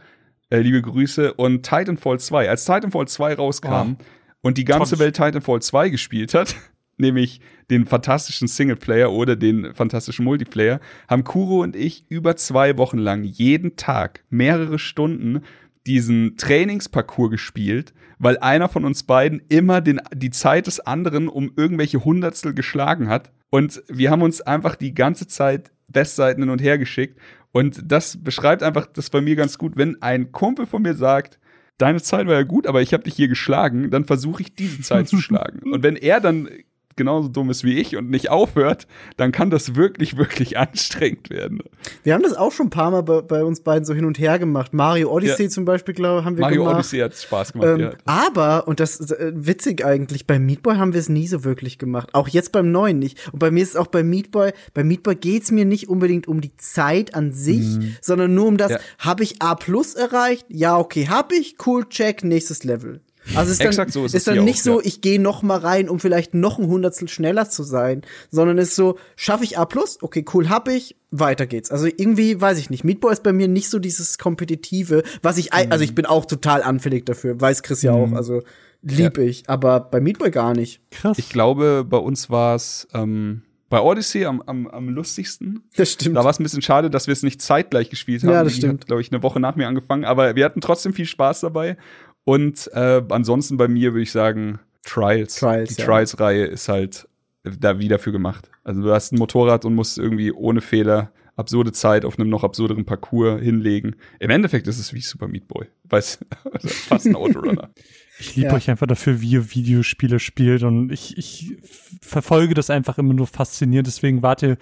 Äh, liebe Grüße. Und Titanfall 2. Als Titanfall 2 rauskam Oh. und die ganze Tolles Welt Titanfall 2 gespielt hat, nämlich den fantastischen Singleplayer oder den fantastischen Multiplayer, haben Kuro und ich über zwei Wochen lang jeden Tag mehrere Stunden diesen Trainingsparcours gespielt, weil einer von uns beiden immer den, die Zeit des anderen um irgendwelche Hundertstel geschlagen hat. Und wir haben uns einfach die ganze Zeit Bestseiten hin und her geschickt. Und das beschreibt einfach das bei mir ganz gut, wenn ein Kumpel von mir sagt, deine Zeit war ja gut, aber ich habe dich hier geschlagen, dann versuche ich diese Zeit zu schlagen. Und wenn er dann genauso dumm ist wie ich und nicht aufhört, dann kann das wirklich, wirklich anstrengend werden. Wir haben das auch schon ein paar Mal bei, bei uns beiden so hin und her gemacht. Mario Odyssey Ja. zum Beispiel, glaube haben wir Mario gemacht. Odyssey hat Spaß gemacht, Ähm, ja. Aber, und das ist äh, witzig eigentlich, bei Meat Boy haben wir es nie so wirklich gemacht. Auch jetzt beim neuen nicht. Und bei mir ist es auch bei Meat Boy, bei Meat Boy geht's mir nicht unbedingt um die Zeit an sich, sondern nur um das, Mhm. Ja. habe ich A plus erreicht? Ja, okay, hab ich, cool, check, nächstes Level. Also es ist dann, Exakt so ist ist dann nicht auch, so, ja. ich gehe noch mal rein, um vielleicht noch ein Hundertstel schneller zu sein, sondern es ist so, schaffe ich A plus? Okay, cool, hab ich, weiter geht's. Also irgendwie, weiß ich nicht, Meat Boy ist bei mir nicht so dieses Kompetitive, was ich, ei- also ich bin auch total anfällig dafür, weiß Chris ja auch, also lieb ich, aber bei Meat Boy gar nicht. Krass. Ich glaube, bei uns war es ähm, bei Odyssey am, am, am lustigsten. Das stimmt. Da war es ein bisschen schade, dass wir es nicht zeitgleich gespielt haben. Ja, das Die stimmt. glaube ich, eine Woche nach mir angefangen. Aber wir hatten trotzdem viel Spaß dabei. Und äh, ansonsten bei mir würde ich sagen Trials. Trials, Die ja. Trials-Reihe ist halt da wieder für gemacht. Also du hast ein Motorrad und musst irgendwie ohne Fehler absurde Zeit auf einem noch absurderen Parcours hinlegen. Im Endeffekt ist es wie Super Meat Boy. Weiß, also fast ein Autorunner. Ich liebe Ja. euch einfach dafür, wie ihr Videospiele spielt und ich, ich verfolge das einfach immer nur fasziniert. Deswegen wart ihr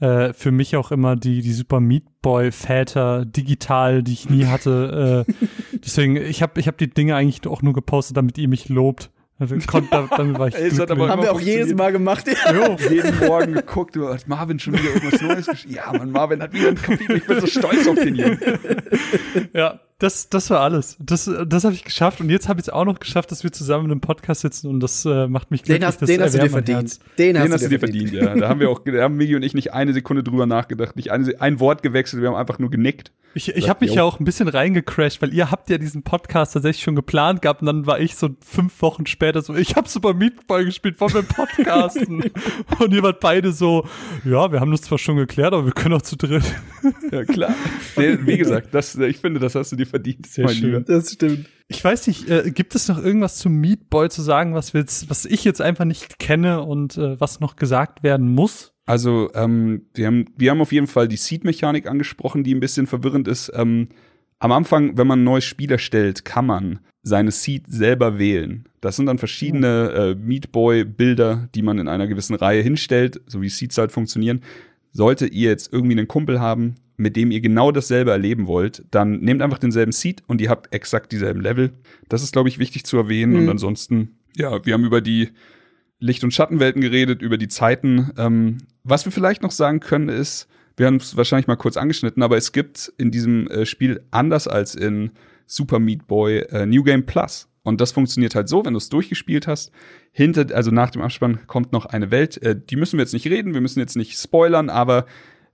äh, für mich auch immer die, die Super Meat Boy Väter digital, die ich nie hatte. äh, deswegen, ich habe ich hab die Dinge eigentlich auch nur gepostet, damit ihr mich lobt. Also, kon- da- damit war ich Es hat aber Haben wir auch jedes Mal gemacht. Ja. jeden Morgen geguckt, du hat Marvin schon wieder irgendwas Neues geschrieben. Ja, Mann, Marvin hat wieder ein Kapitel. Ich bin so stolz auf den Jungen. Ja, das, das war alles. Das, das habe ich geschafft und jetzt habe ich es auch noch geschafft, dass wir zusammen in einem Podcast sitzen und das äh, macht mich glücklich. Den hast, das den hast du dir verdient. Den hast, Den hast du dir verdient, ja. Da haben wir auch, da haben Migi und ich nicht eine Sekunde drüber nachgedacht, nicht eine, ein Wort gewechselt, wir haben einfach nur genickt. Ich, ich habe mich ja auch ein bisschen reingecrashed, weil ihr habt ja diesen Podcast tatsächlich schon geplant gehabt und dann war ich so fünf Wochen später so, ich habe Super Meat Boy gespielt, wollen wir podcasten? und ihr wart beide so, ja, wir haben das zwar schon geklärt, aber wir können auch zu dritt. Ja, klar. Nee, Wie gesagt, das, ich finde, das hast du dir verdient, Sehr mein schön. Lieber. Das stimmt. Ich weiß nicht, äh, gibt es noch irgendwas zum Meat Boy zu sagen, was wir jetzt, was ich jetzt einfach nicht kenne und äh, was noch gesagt werden muss? Also, ähm, wir, haben, wir haben auf jeden Fall die Seed-Mechanik angesprochen, die ein bisschen verwirrend ist. Ähm, am Anfang, wenn man ein neues Spiel erstellt, kann man seine Seed selber wählen. Das sind dann verschiedene äh, Meat Boy-Bilder, die man in einer gewissen Reihe hinstellt, so wie Seeds halt funktionieren. Sollte ihr jetzt irgendwie einen Kumpel haben, mit dem ihr genau dasselbe erleben wollt, dann nehmt einfach denselben Seed und ihr habt exakt dieselben Level. Das ist, glaube ich, wichtig zu erwähnen. Mhm. Und ansonsten, ja, wir haben über die Licht- und Schattenwelten geredet, über die Zeiten. Ähm, was wir vielleicht noch sagen können, ist, wir haben es wahrscheinlich mal kurz angeschnitten, aber es gibt in diesem äh, Spiel anders als in Super Meat Boy äh, New Game Plus. Und das funktioniert halt so, wenn du es durchgespielt hast. Hinter, also nach dem Abspann kommt noch eine Welt. Äh, die müssen wir jetzt nicht reden, wir müssen jetzt nicht spoilern, aber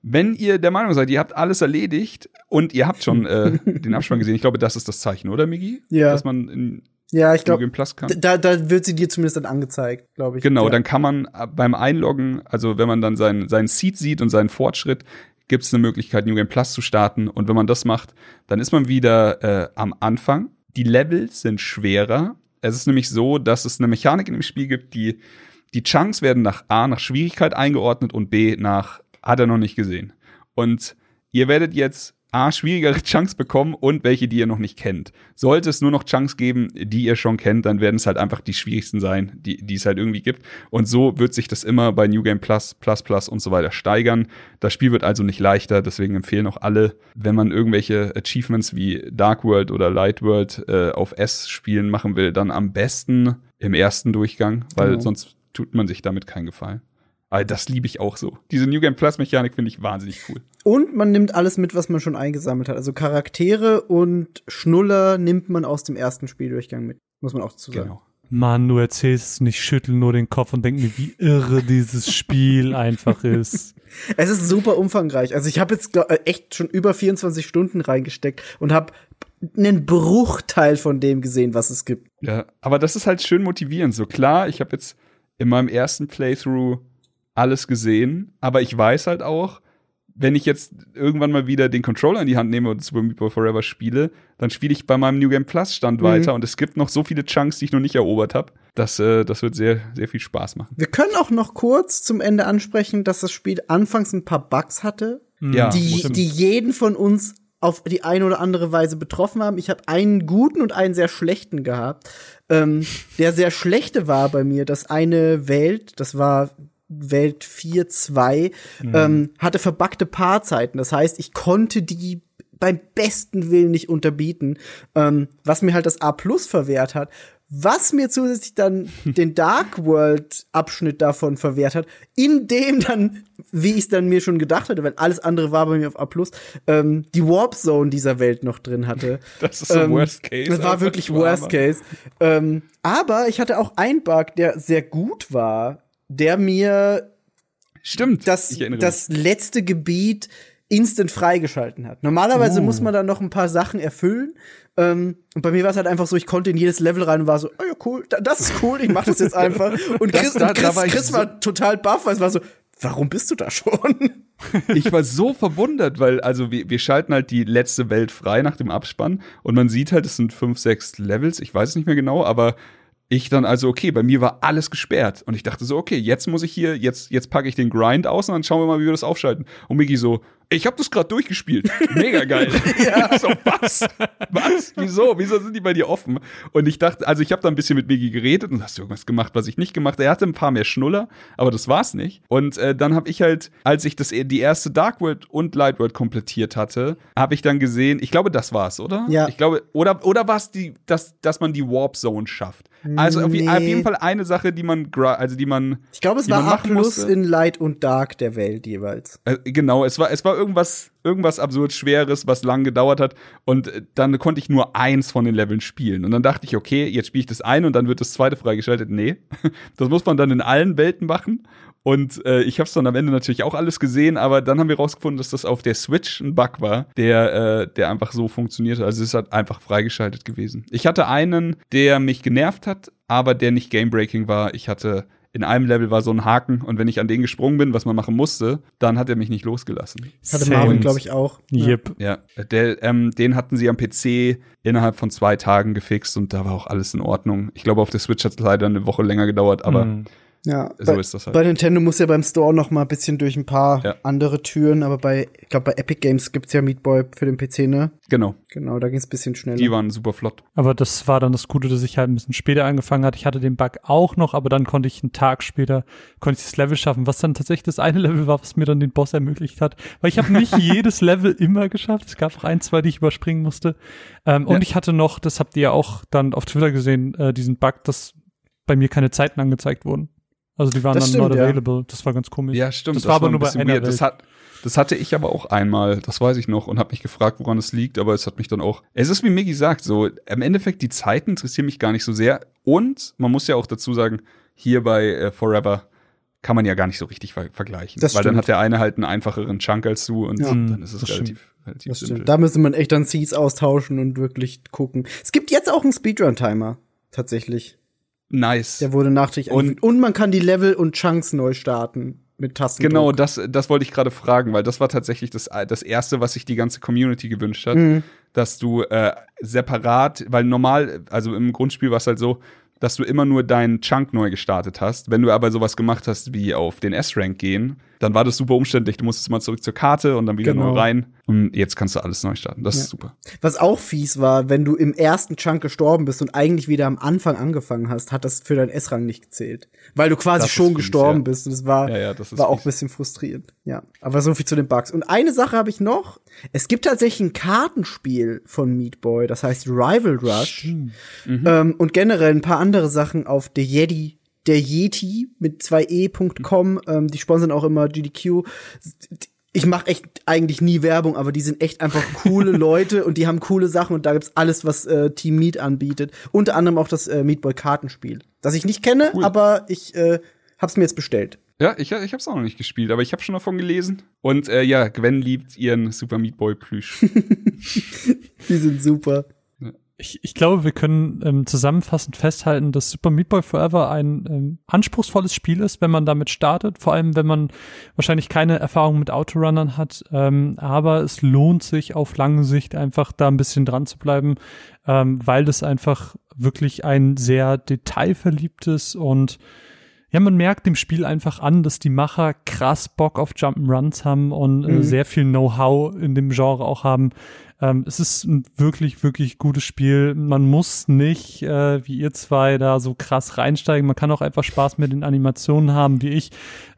wenn ihr der Meinung seid, ihr habt alles erledigt und ihr habt schon äh, den Abspann gesehen, ich glaube, das ist das Zeichen, oder Migi? Ja. Dass man in Ja, ich New glaube, Game Plus kann. da, da wird sie dir zumindest dann angezeigt, glaube ich. Genau, ja. dann kann man äh, beim Einloggen, also wenn man dann seinen, seinen Seed sieht und seinen Fortschritt, gibt es eine Möglichkeit, New Game Plus zu starten. Und wenn man das macht, dann ist man wieder äh, am Anfang. Die Levels sind schwerer. Es ist nämlich so, dass es eine Mechanik in dem Spiel gibt, die die Chunks werden nach A nach Schwierigkeit eingeordnet und B nach hat er noch nicht gesehen. Und ihr werdet jetzt A, schwierigere Chunks bekommen und welche, die ihr noch nicht kennt. Sollte es nur noch Chunks geben, die ihr schon kennt, dann werden es halt einfach die schwierigsten sein, die, die es halt irgendwie gibt. Und so wird sich das immer bei New Game Plus, Plus Plus und so weiter steigern. Das Spiel wird also nicht leichter, deswegen empfehlen auch alle, wenn man irgendwelche Achievements wie Dark World oder Light World äh, auf S spielen machen will, dann am besten im ersten Durchgang, weil Genau. sonst tut man sich damit keinen Gefallen. Aber das liebe ich auch so. Diese New Game Plus Mechanik finde ich wahnsinnig cool. Und man nimmt alles mit, was man schon eingesammelt hat. Also Charaktere und Schnuller nimmt man aus dem ersten Spieldurchgang mit. Muss man auch dazu sagen. Genau. Mann, du erzählst es nicht, schüttel nur den Kopf und denk mir, wie irre dieses Spiel einfach ist. Es ist super umfangreich. Also ich habe jetzt äh, echt schon über 24 Stunden reingesteckt und habe einen Bruchteil von dem gesehen, was es gibt. Ja, aber das ist halt schön motivierend. So klar, ich habe jetzt in meinem ersten Playthrough alles gesehen, aber ich weiß halt auch, wenn ich jetzt irgendwann mal wieder den Controller in die Hand nehme und Super Meat Boy Forever spiele, dann spiele ich bei meinem New Game Plus Stand Mhm. weiter und es gibt noch so viele Chunks, die ich noch nicht erobert habe. Das, äh, das wird sehr, sehr viel Spaß machen. Wir können auch noch kurz zum Ende ansprechen, dass das Spiel anfangs ein paar Bugs hatte, Ja, die, die jeden von uns auf die eine oder andere Weise betroffen haben. Ich habe einen guten und einen sehr schlechten gehabt. Ähm, der sehr schlechte war bei mir, dass eine Welt, das war Welt 4.2, ähm, hatte verbackte Paarzeiten. Das heißt, ich konnte die beim besten Willen nicht unterbieten, ähm, was mir halt das A Plus verwehrt hat. Was mir zusätzlich dann den Dark World Abschnitt davon verwehrt hat, in dem dann, wie ich es dann mir schon gedacht hatte, weil alles andere war bei mir auf A Plus, ähm, die Warp Zone dieser Welt noch drin hatte. Das ist so Ähm, Worst Case. Das war wirklich Worst. Case. Ähm, aber ich hatte auch einen Bug, der sehr gut war, der mir Stimmt. das, das letzte Gebiet instant freigeschalten hat. Normalerweise Uh. muss man dann noch ein paar Sachen erfüllen. Ähm, und bei mir war es halt einfach so, ich konnte in jedes Level rein und war so, oh ja, cool, da, das ist cool, ich mach das jetzt einfach. Und Das- Chris, da- und da Chris, war Chris so- war total baff, weil es war so, warum bist du da schon? ich war so verwundert, weil also wir, wir schalten halt die letzte Welt frei nach dem Abspann und man sieht halt, es sind fünf, sechs Levels, ich weiß es nicht mehr genau, aber ich dann also, okay, bei mir war alles gesperrt und ich dachte so, okay, jetzt muss ich hier, jetzt, jetzt packe ich den Grind aus und dann schauen wir mal, wie wir das aufschalten. Und Miki so, ich habe das gerade durchgespielt. Mega geil. ja. so, was? Was? Wieso? Wieso sind die bei dir offen? Und ich dachte, also ich habe da ein bisschen mit Migi geredet und hast du irgendwas gemacht, was ich nicht gemacht habe. Er hatte ein paar mehr Schnuller, aber das war's nicht. Und äh, dann habe ich halt, als ich das die erste Dark World und Light World komplettiert hatte, habe ich dann gesehen, ich glaube, das war's, oder? Ja. Ich glaube, oder oder war's die, dass dass man die Warp Zone schafft. Also auf, Nee. auf jeden Fall eine Sache, die man, also die man Ich glaube, es war A plus musste. in Light und Dark der Welt jeweils. Äh, genau, es war, es war irgendwas, irgendwas absurd Schweres, was lang gedauert hat. Und äh, dann konnte ich nur eins von den Leveln spielen. Und dann dachte ich, okay, jetzt spiele ich das eine und dann wird das zweite freigeschaltet. Nee, das muss man dann in allen Welten machen. Und äh, ich habe es dann am Ende natürlich auch alles gesehen, aber dann haben wir rausgefunden, dass das auf der Switch ein Bug war, der, äh, der einfach so funktionierte. Also es halt einfach freigeschaltet gewesen. Ich hatte einen, der mich genervt hat, aber der nicht gamebreaking war. Ich hatte in einem Level war so ein Haken und wenn ich an den gesprungen bin, was man machen musste, dann hat er mich nicht losgelassen. Hatte Same. Marvin, glaube ich, auch. Yep. Ja, der, ähm, den hatten sie am PC innerhalb von zwei Tagen gefixt und da war auch alles in Ordnung. Ich glaube, auf der Switch hat es leider eine Woche länger gedauert, aber Hm. Ja, so bei, ist das halt. bei Nintendo muss ja beim Store noch mal ein bisschen durch ein paar Ja. andere Türen, aber bei, ich glaube, bei Epic Games gibt's ja Meat Boy für den PC, ne? genau, Genau, da ging's ein bisschen schneller. die waren super flott. Aber das war dann das Gute, dass ich halt ein bisschen später angefangen hatte. Ich hatte den Bug auch noch, aber dann konnte ich einen Tag später, konnte ich das Level schaffen, was dann tatsächlich das eine Level war, was mir dann den Boss ermöglicht hat. Weil ich habe nicht jedes Level immer geschafft. Es gab auch ein, zwei, die ich überspringen musste. Ähm, Ja. Und ich hatte noch, das habt ihr ja auch dann auf Twitter gesehen, äh, diesen Bug, dass bei mir keine Zeiten angezeigt wurden. Also die waren Das dann stimmt, not ja. available. Das war ganz komisch. Ja, stimmt. Das, war aber nur bei einer weird. Das, hat, das hatte ich aber auch einmal, das weiß ich noch, und habe mich gefragt, woran es liegt, aber es hat mich dann auch. Es ist wie Miggy sagt, so im Endeffekt die Zeiten interessieren mich gar nicht so sehr. Und man muss ja auch dazu sagen, hier bei äh, Forever kann man ja gar nicht so richtig ver vergleichen. Das weil dann stimmt. hat der eine halt einen einfacheren Chunk als du und Ja. dann ist es Das relativ, relativ Das simpel. Da müsste man echt dann Seeds austauschen und wirklich gucken. Es gibt jetzt auch einen Speedrun-Timer, tatsächlich. Nice. Der wurde nachträglich Und-. Und man kann die Level und Chunks neu starten mit Tasten. Genau, das, das wollte ich gerade fragen, weil das war tatsächlich das, das Erste, was sich die ganze Community gewünscht hat, Mhm. dass du äh, separat, weil normal, also im Grundspiel war es halt so, dass du immer nur deinen Chunk neu gestartet hast. Wenn du aber sowas gemacht hast wie auf den S-Rank gehen, dann war das super umständlich. Du musstest mal zurück zur Karte und dann wieder Genau. neu rein. Und jetzt kannst du alles neu starten. Das Ja. ist super. Was auch fies war, wenn du im ersten Chunk gestorben bist und eigentlich wieder am Anfang angefangen hast, hat das für deinen S-Rang nicht gezählt. Weil du quasi Das schon fies, gestorben ja. bist. Und das war, Ja, das war auch ein bisschen frustrierend. Ja. Aber so viel zu den Bugs. Und eine Sache habe ich noch. Es gibt tatsächlich ein Kartenspiel von Meat Boy, das heißt Rival Rush. Mhm. Ähm, und generell ein paar andere Sachen auf der Yeti. Der Yeti mit 2e.com, ähm, die sponsern auch immer GDQ. Ich mache echt eigentlich nie Werbung, aber die sind echt einfach coole Leute und die haben coole Sachen und da gibt's alles, was äh, Team Meat anbietet. Unter anderem auch das äh, Meat Boy Kartenspiel, das ich nicht kenne, Cool. aber ich äh, hab's mir jetzt bestellt. Ja, ich, ich hab's auch noch nicht gespielt, aber ich habe schon davon gelesen. Und äh, ja, Gwen liebt ihren Super Meat Boy Plüsch. Die sind super. Ich, ich glaube, wir können ähm, zusammenfassend festhalten, dass Super Meat Boy Forever ein ähm, anspruchsvolles Spiel ist, wenn man damit startet. Vor allem, wenn man wahrscheinlich keine Erfahrung mit Autorunnern hat. Ähm, aber es lohnt sich auf lange Sicht einfach da ein bisschen dran zu bleiben, ähm, weil das einfach wirklich ein sehr detailverliebtes und ja, man merkt dem Spiel einfach an, dass die Macher krass Bock auf Jump'n'Runs haben und äh, Mhm. sehr viel Know-how in dem Genre auch haben. Ähm, es ist ein wirklich, wirklich gutes Spiel. Man muss nicht, äh, wie ihr zwei, da so krass reinsteigen. Man kann auch einfach Spaß mit den Animationen haben, wie ich,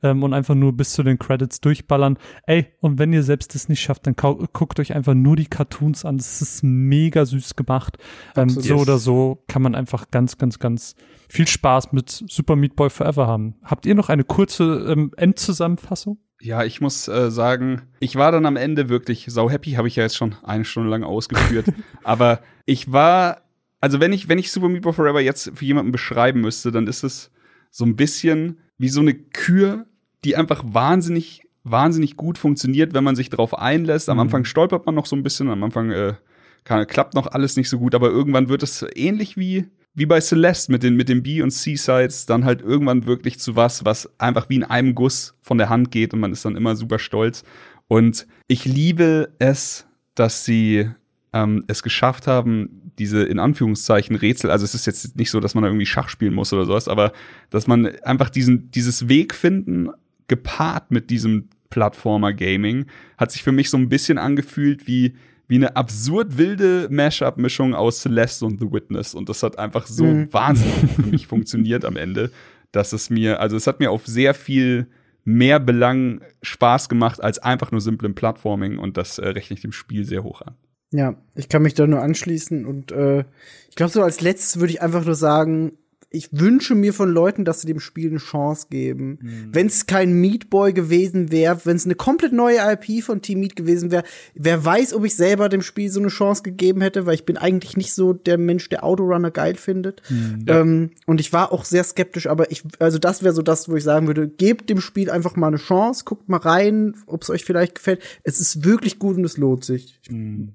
ähm, und einfach nur bis zu den Credits durchballern. Ey, und wenn ihr selbst das nicht schafft, dann guckt euch einfach nur die Cartoons an. Das ist mega süß gemacht. Ähm, so oder so kann man einfach ganz, ganz, ganz viel Spaß mit Super Meat Boy Forever haben. Habt ihr noch eine kurze ähm, Endzusammenfassung? Ja, ich muss äh, sagen, ich war dann am Ende wirklich sau happy, habe ich ja jetzt schon eine Stunde lang ausgeführt. aber ich war, also wenn ich, wenn ich Super Meat Boy Forever jetzt für jemanden beschreiben müsste, dann ist es so ein bisschen wie so eine Kür, die einfach wahnsinnig, wahnsinnig gut funktioniert, wenn man sich darauf einlässt. Am Mhm. Anfang stolpert man noch so ein bisschen, am Anfang äh, kann, klappt noch alles nicht so gut, aber irgendwann wird es ähnlich wie wie bei Celeste mit den, mit den B- und C-Sides dann halt irgendwann wirklich zu was, was einfach wie in einem Guss von der Hand geht und man ist dann immer super stolz. Und ich liebe es, dass sie ähm, es geschafft haben, diese in Anführungszeichen Rätsel, also es ist jetzt nicht so, dass man da irgendwie Schach spielen muss oder sowas, aber dass man einfach diesen, dieses Weg finden, gepaart mit diesem Plattformer-Gaming, hat sich für mich so ein bisschen angefühlt wie, wie eine absurd wilde Mashup-Mischung aus Celeste und The Witness. Und das hat einfach so Mhm. wahnsinnig für mich funktioniert am Ende, dass es mir, also es hat mir auf sehr viel mehr Belang Spaß gemacht als einfach nur simplem Plattforming und das äh, rechne ich dem Spiel sehr hoch an. Ja, ich kann mich da nur anschließen und äh, ich glaube, so als letztes würde ich einfach nur sagen, ich wünsche mir von Leuten, dass sie dem Spiel eine Chance geben. Wenn es kein Meat Boy gewesen wäre, wenn es eine komplett neue IP von Team Meat gewesen wäre, wer weiß, ob ich selber dem Spiel so eine Chance gegeben hätte, weil ich bin eigentlich nicht so der Mensch, der Autorunner geil findet. Ähm, und ich war auch sehr skeptisch, aber ich, also das wäre so das, wo ich sagen würde, gebt dem Spiel einfach mal eine Chance, guckt mal rein, ob es euch vielleicht gefällt. Es ist wirklich gut und es lohnt sich.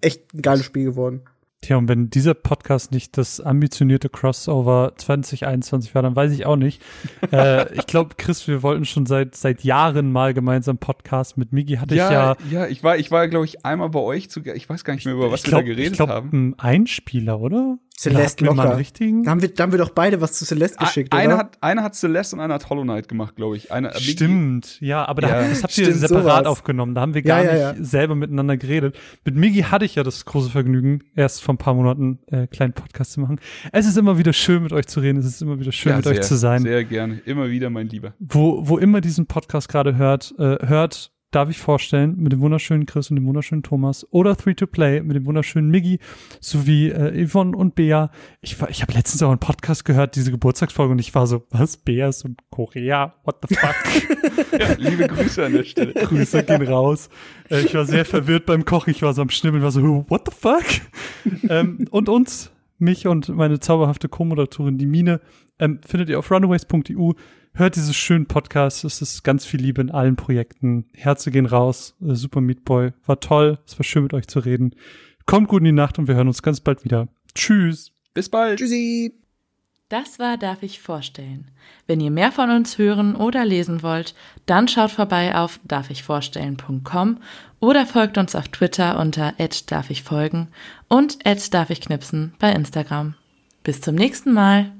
Echt ein geiles Spiel geworden. Tja, und wenn dieser Podcast nicht das ambitionierte Crossover 2021 war, dann weiß ich auch nicht. äh, ich glaube, Chris, wir wollten schon seit seit Jahren mal gemeinsam Podcast mit Migi. Hatte ich ja, ja, ich war, ich war, glaube ich, einmal bei euch zu, ich weiß gar nicht mehr, über was glaub, wir da geredet ich glaub, haben. Ein Einspieler, oder? Celeste mal locker. einen richtigen. Da haben, wir, da haben wir doch beide was zu Celeste geschickt, einer oder? hat, einer hat Celeste und einer hat Hollow Knight gemacht, glaube ich. Einer, Migi- Stimmt, ja, aber da, Ja, das habt ihr stimmt, separat sowas. aufgenommen. Da haben wir gar Ja, ja, nicht selber miteinander geredet. Mit Migi hatte ich ja das große Vergnügen, erst vor ein paar Monaten äh, kleinen Podcast zu machen. Es ist immer wieder schön, mit euch zu reden. Es ist immer wieder schön, ja, mit sehr, euch zu sein. Sehr gerne. Immer wieder, mein Lieber. Wo, wo immer diesen Podcast gerade hört, äh, hört, darf ich vorstellen, mit dem wunderschönen Chris und dem wunderschönen Thomas oder 3-to-Play mit dem wunderschönen Miggi sowie äh, Yvonne und Bea. Ich, war- ich habe letztens auch einen Podcast gehört, diese Geburtstagsfolge, und ich war so, was, Bea ist und Korea? What the fuck? Ja, liebe Grüße an der Stelle. Grüße gehen raus. Äh, ich war sehr verwirrt beim Kochen. Ich war so am Schnibbeln, war so, what the fuck? ähm, und uns, mich und meine zauberhafte Co-Moderatorin, die Mine, ähm, findet ihr auf runaways.eu. Hört dieses schönen Podcast. Es ist ganz viel Liebe in allen Projekten. Herze gehen raus. Äh, Super Meat Boy. War toll. Es war schön, mit euch zu reden. Kommt gut in die Nacht und wir hören uns ganz bald wieder. Tschüss. Bis bald. Tschüssi. Das war Darf ich vorstellen. Wenn ihr mehr von uns hören oder lesen wollt, dann schaut vorbei auf darfichvorstellen.com oder folgt uns auf Twitter unter @darfichfolgen und @darfichknipsen bei Instagram. Bis zum nächsten Mal.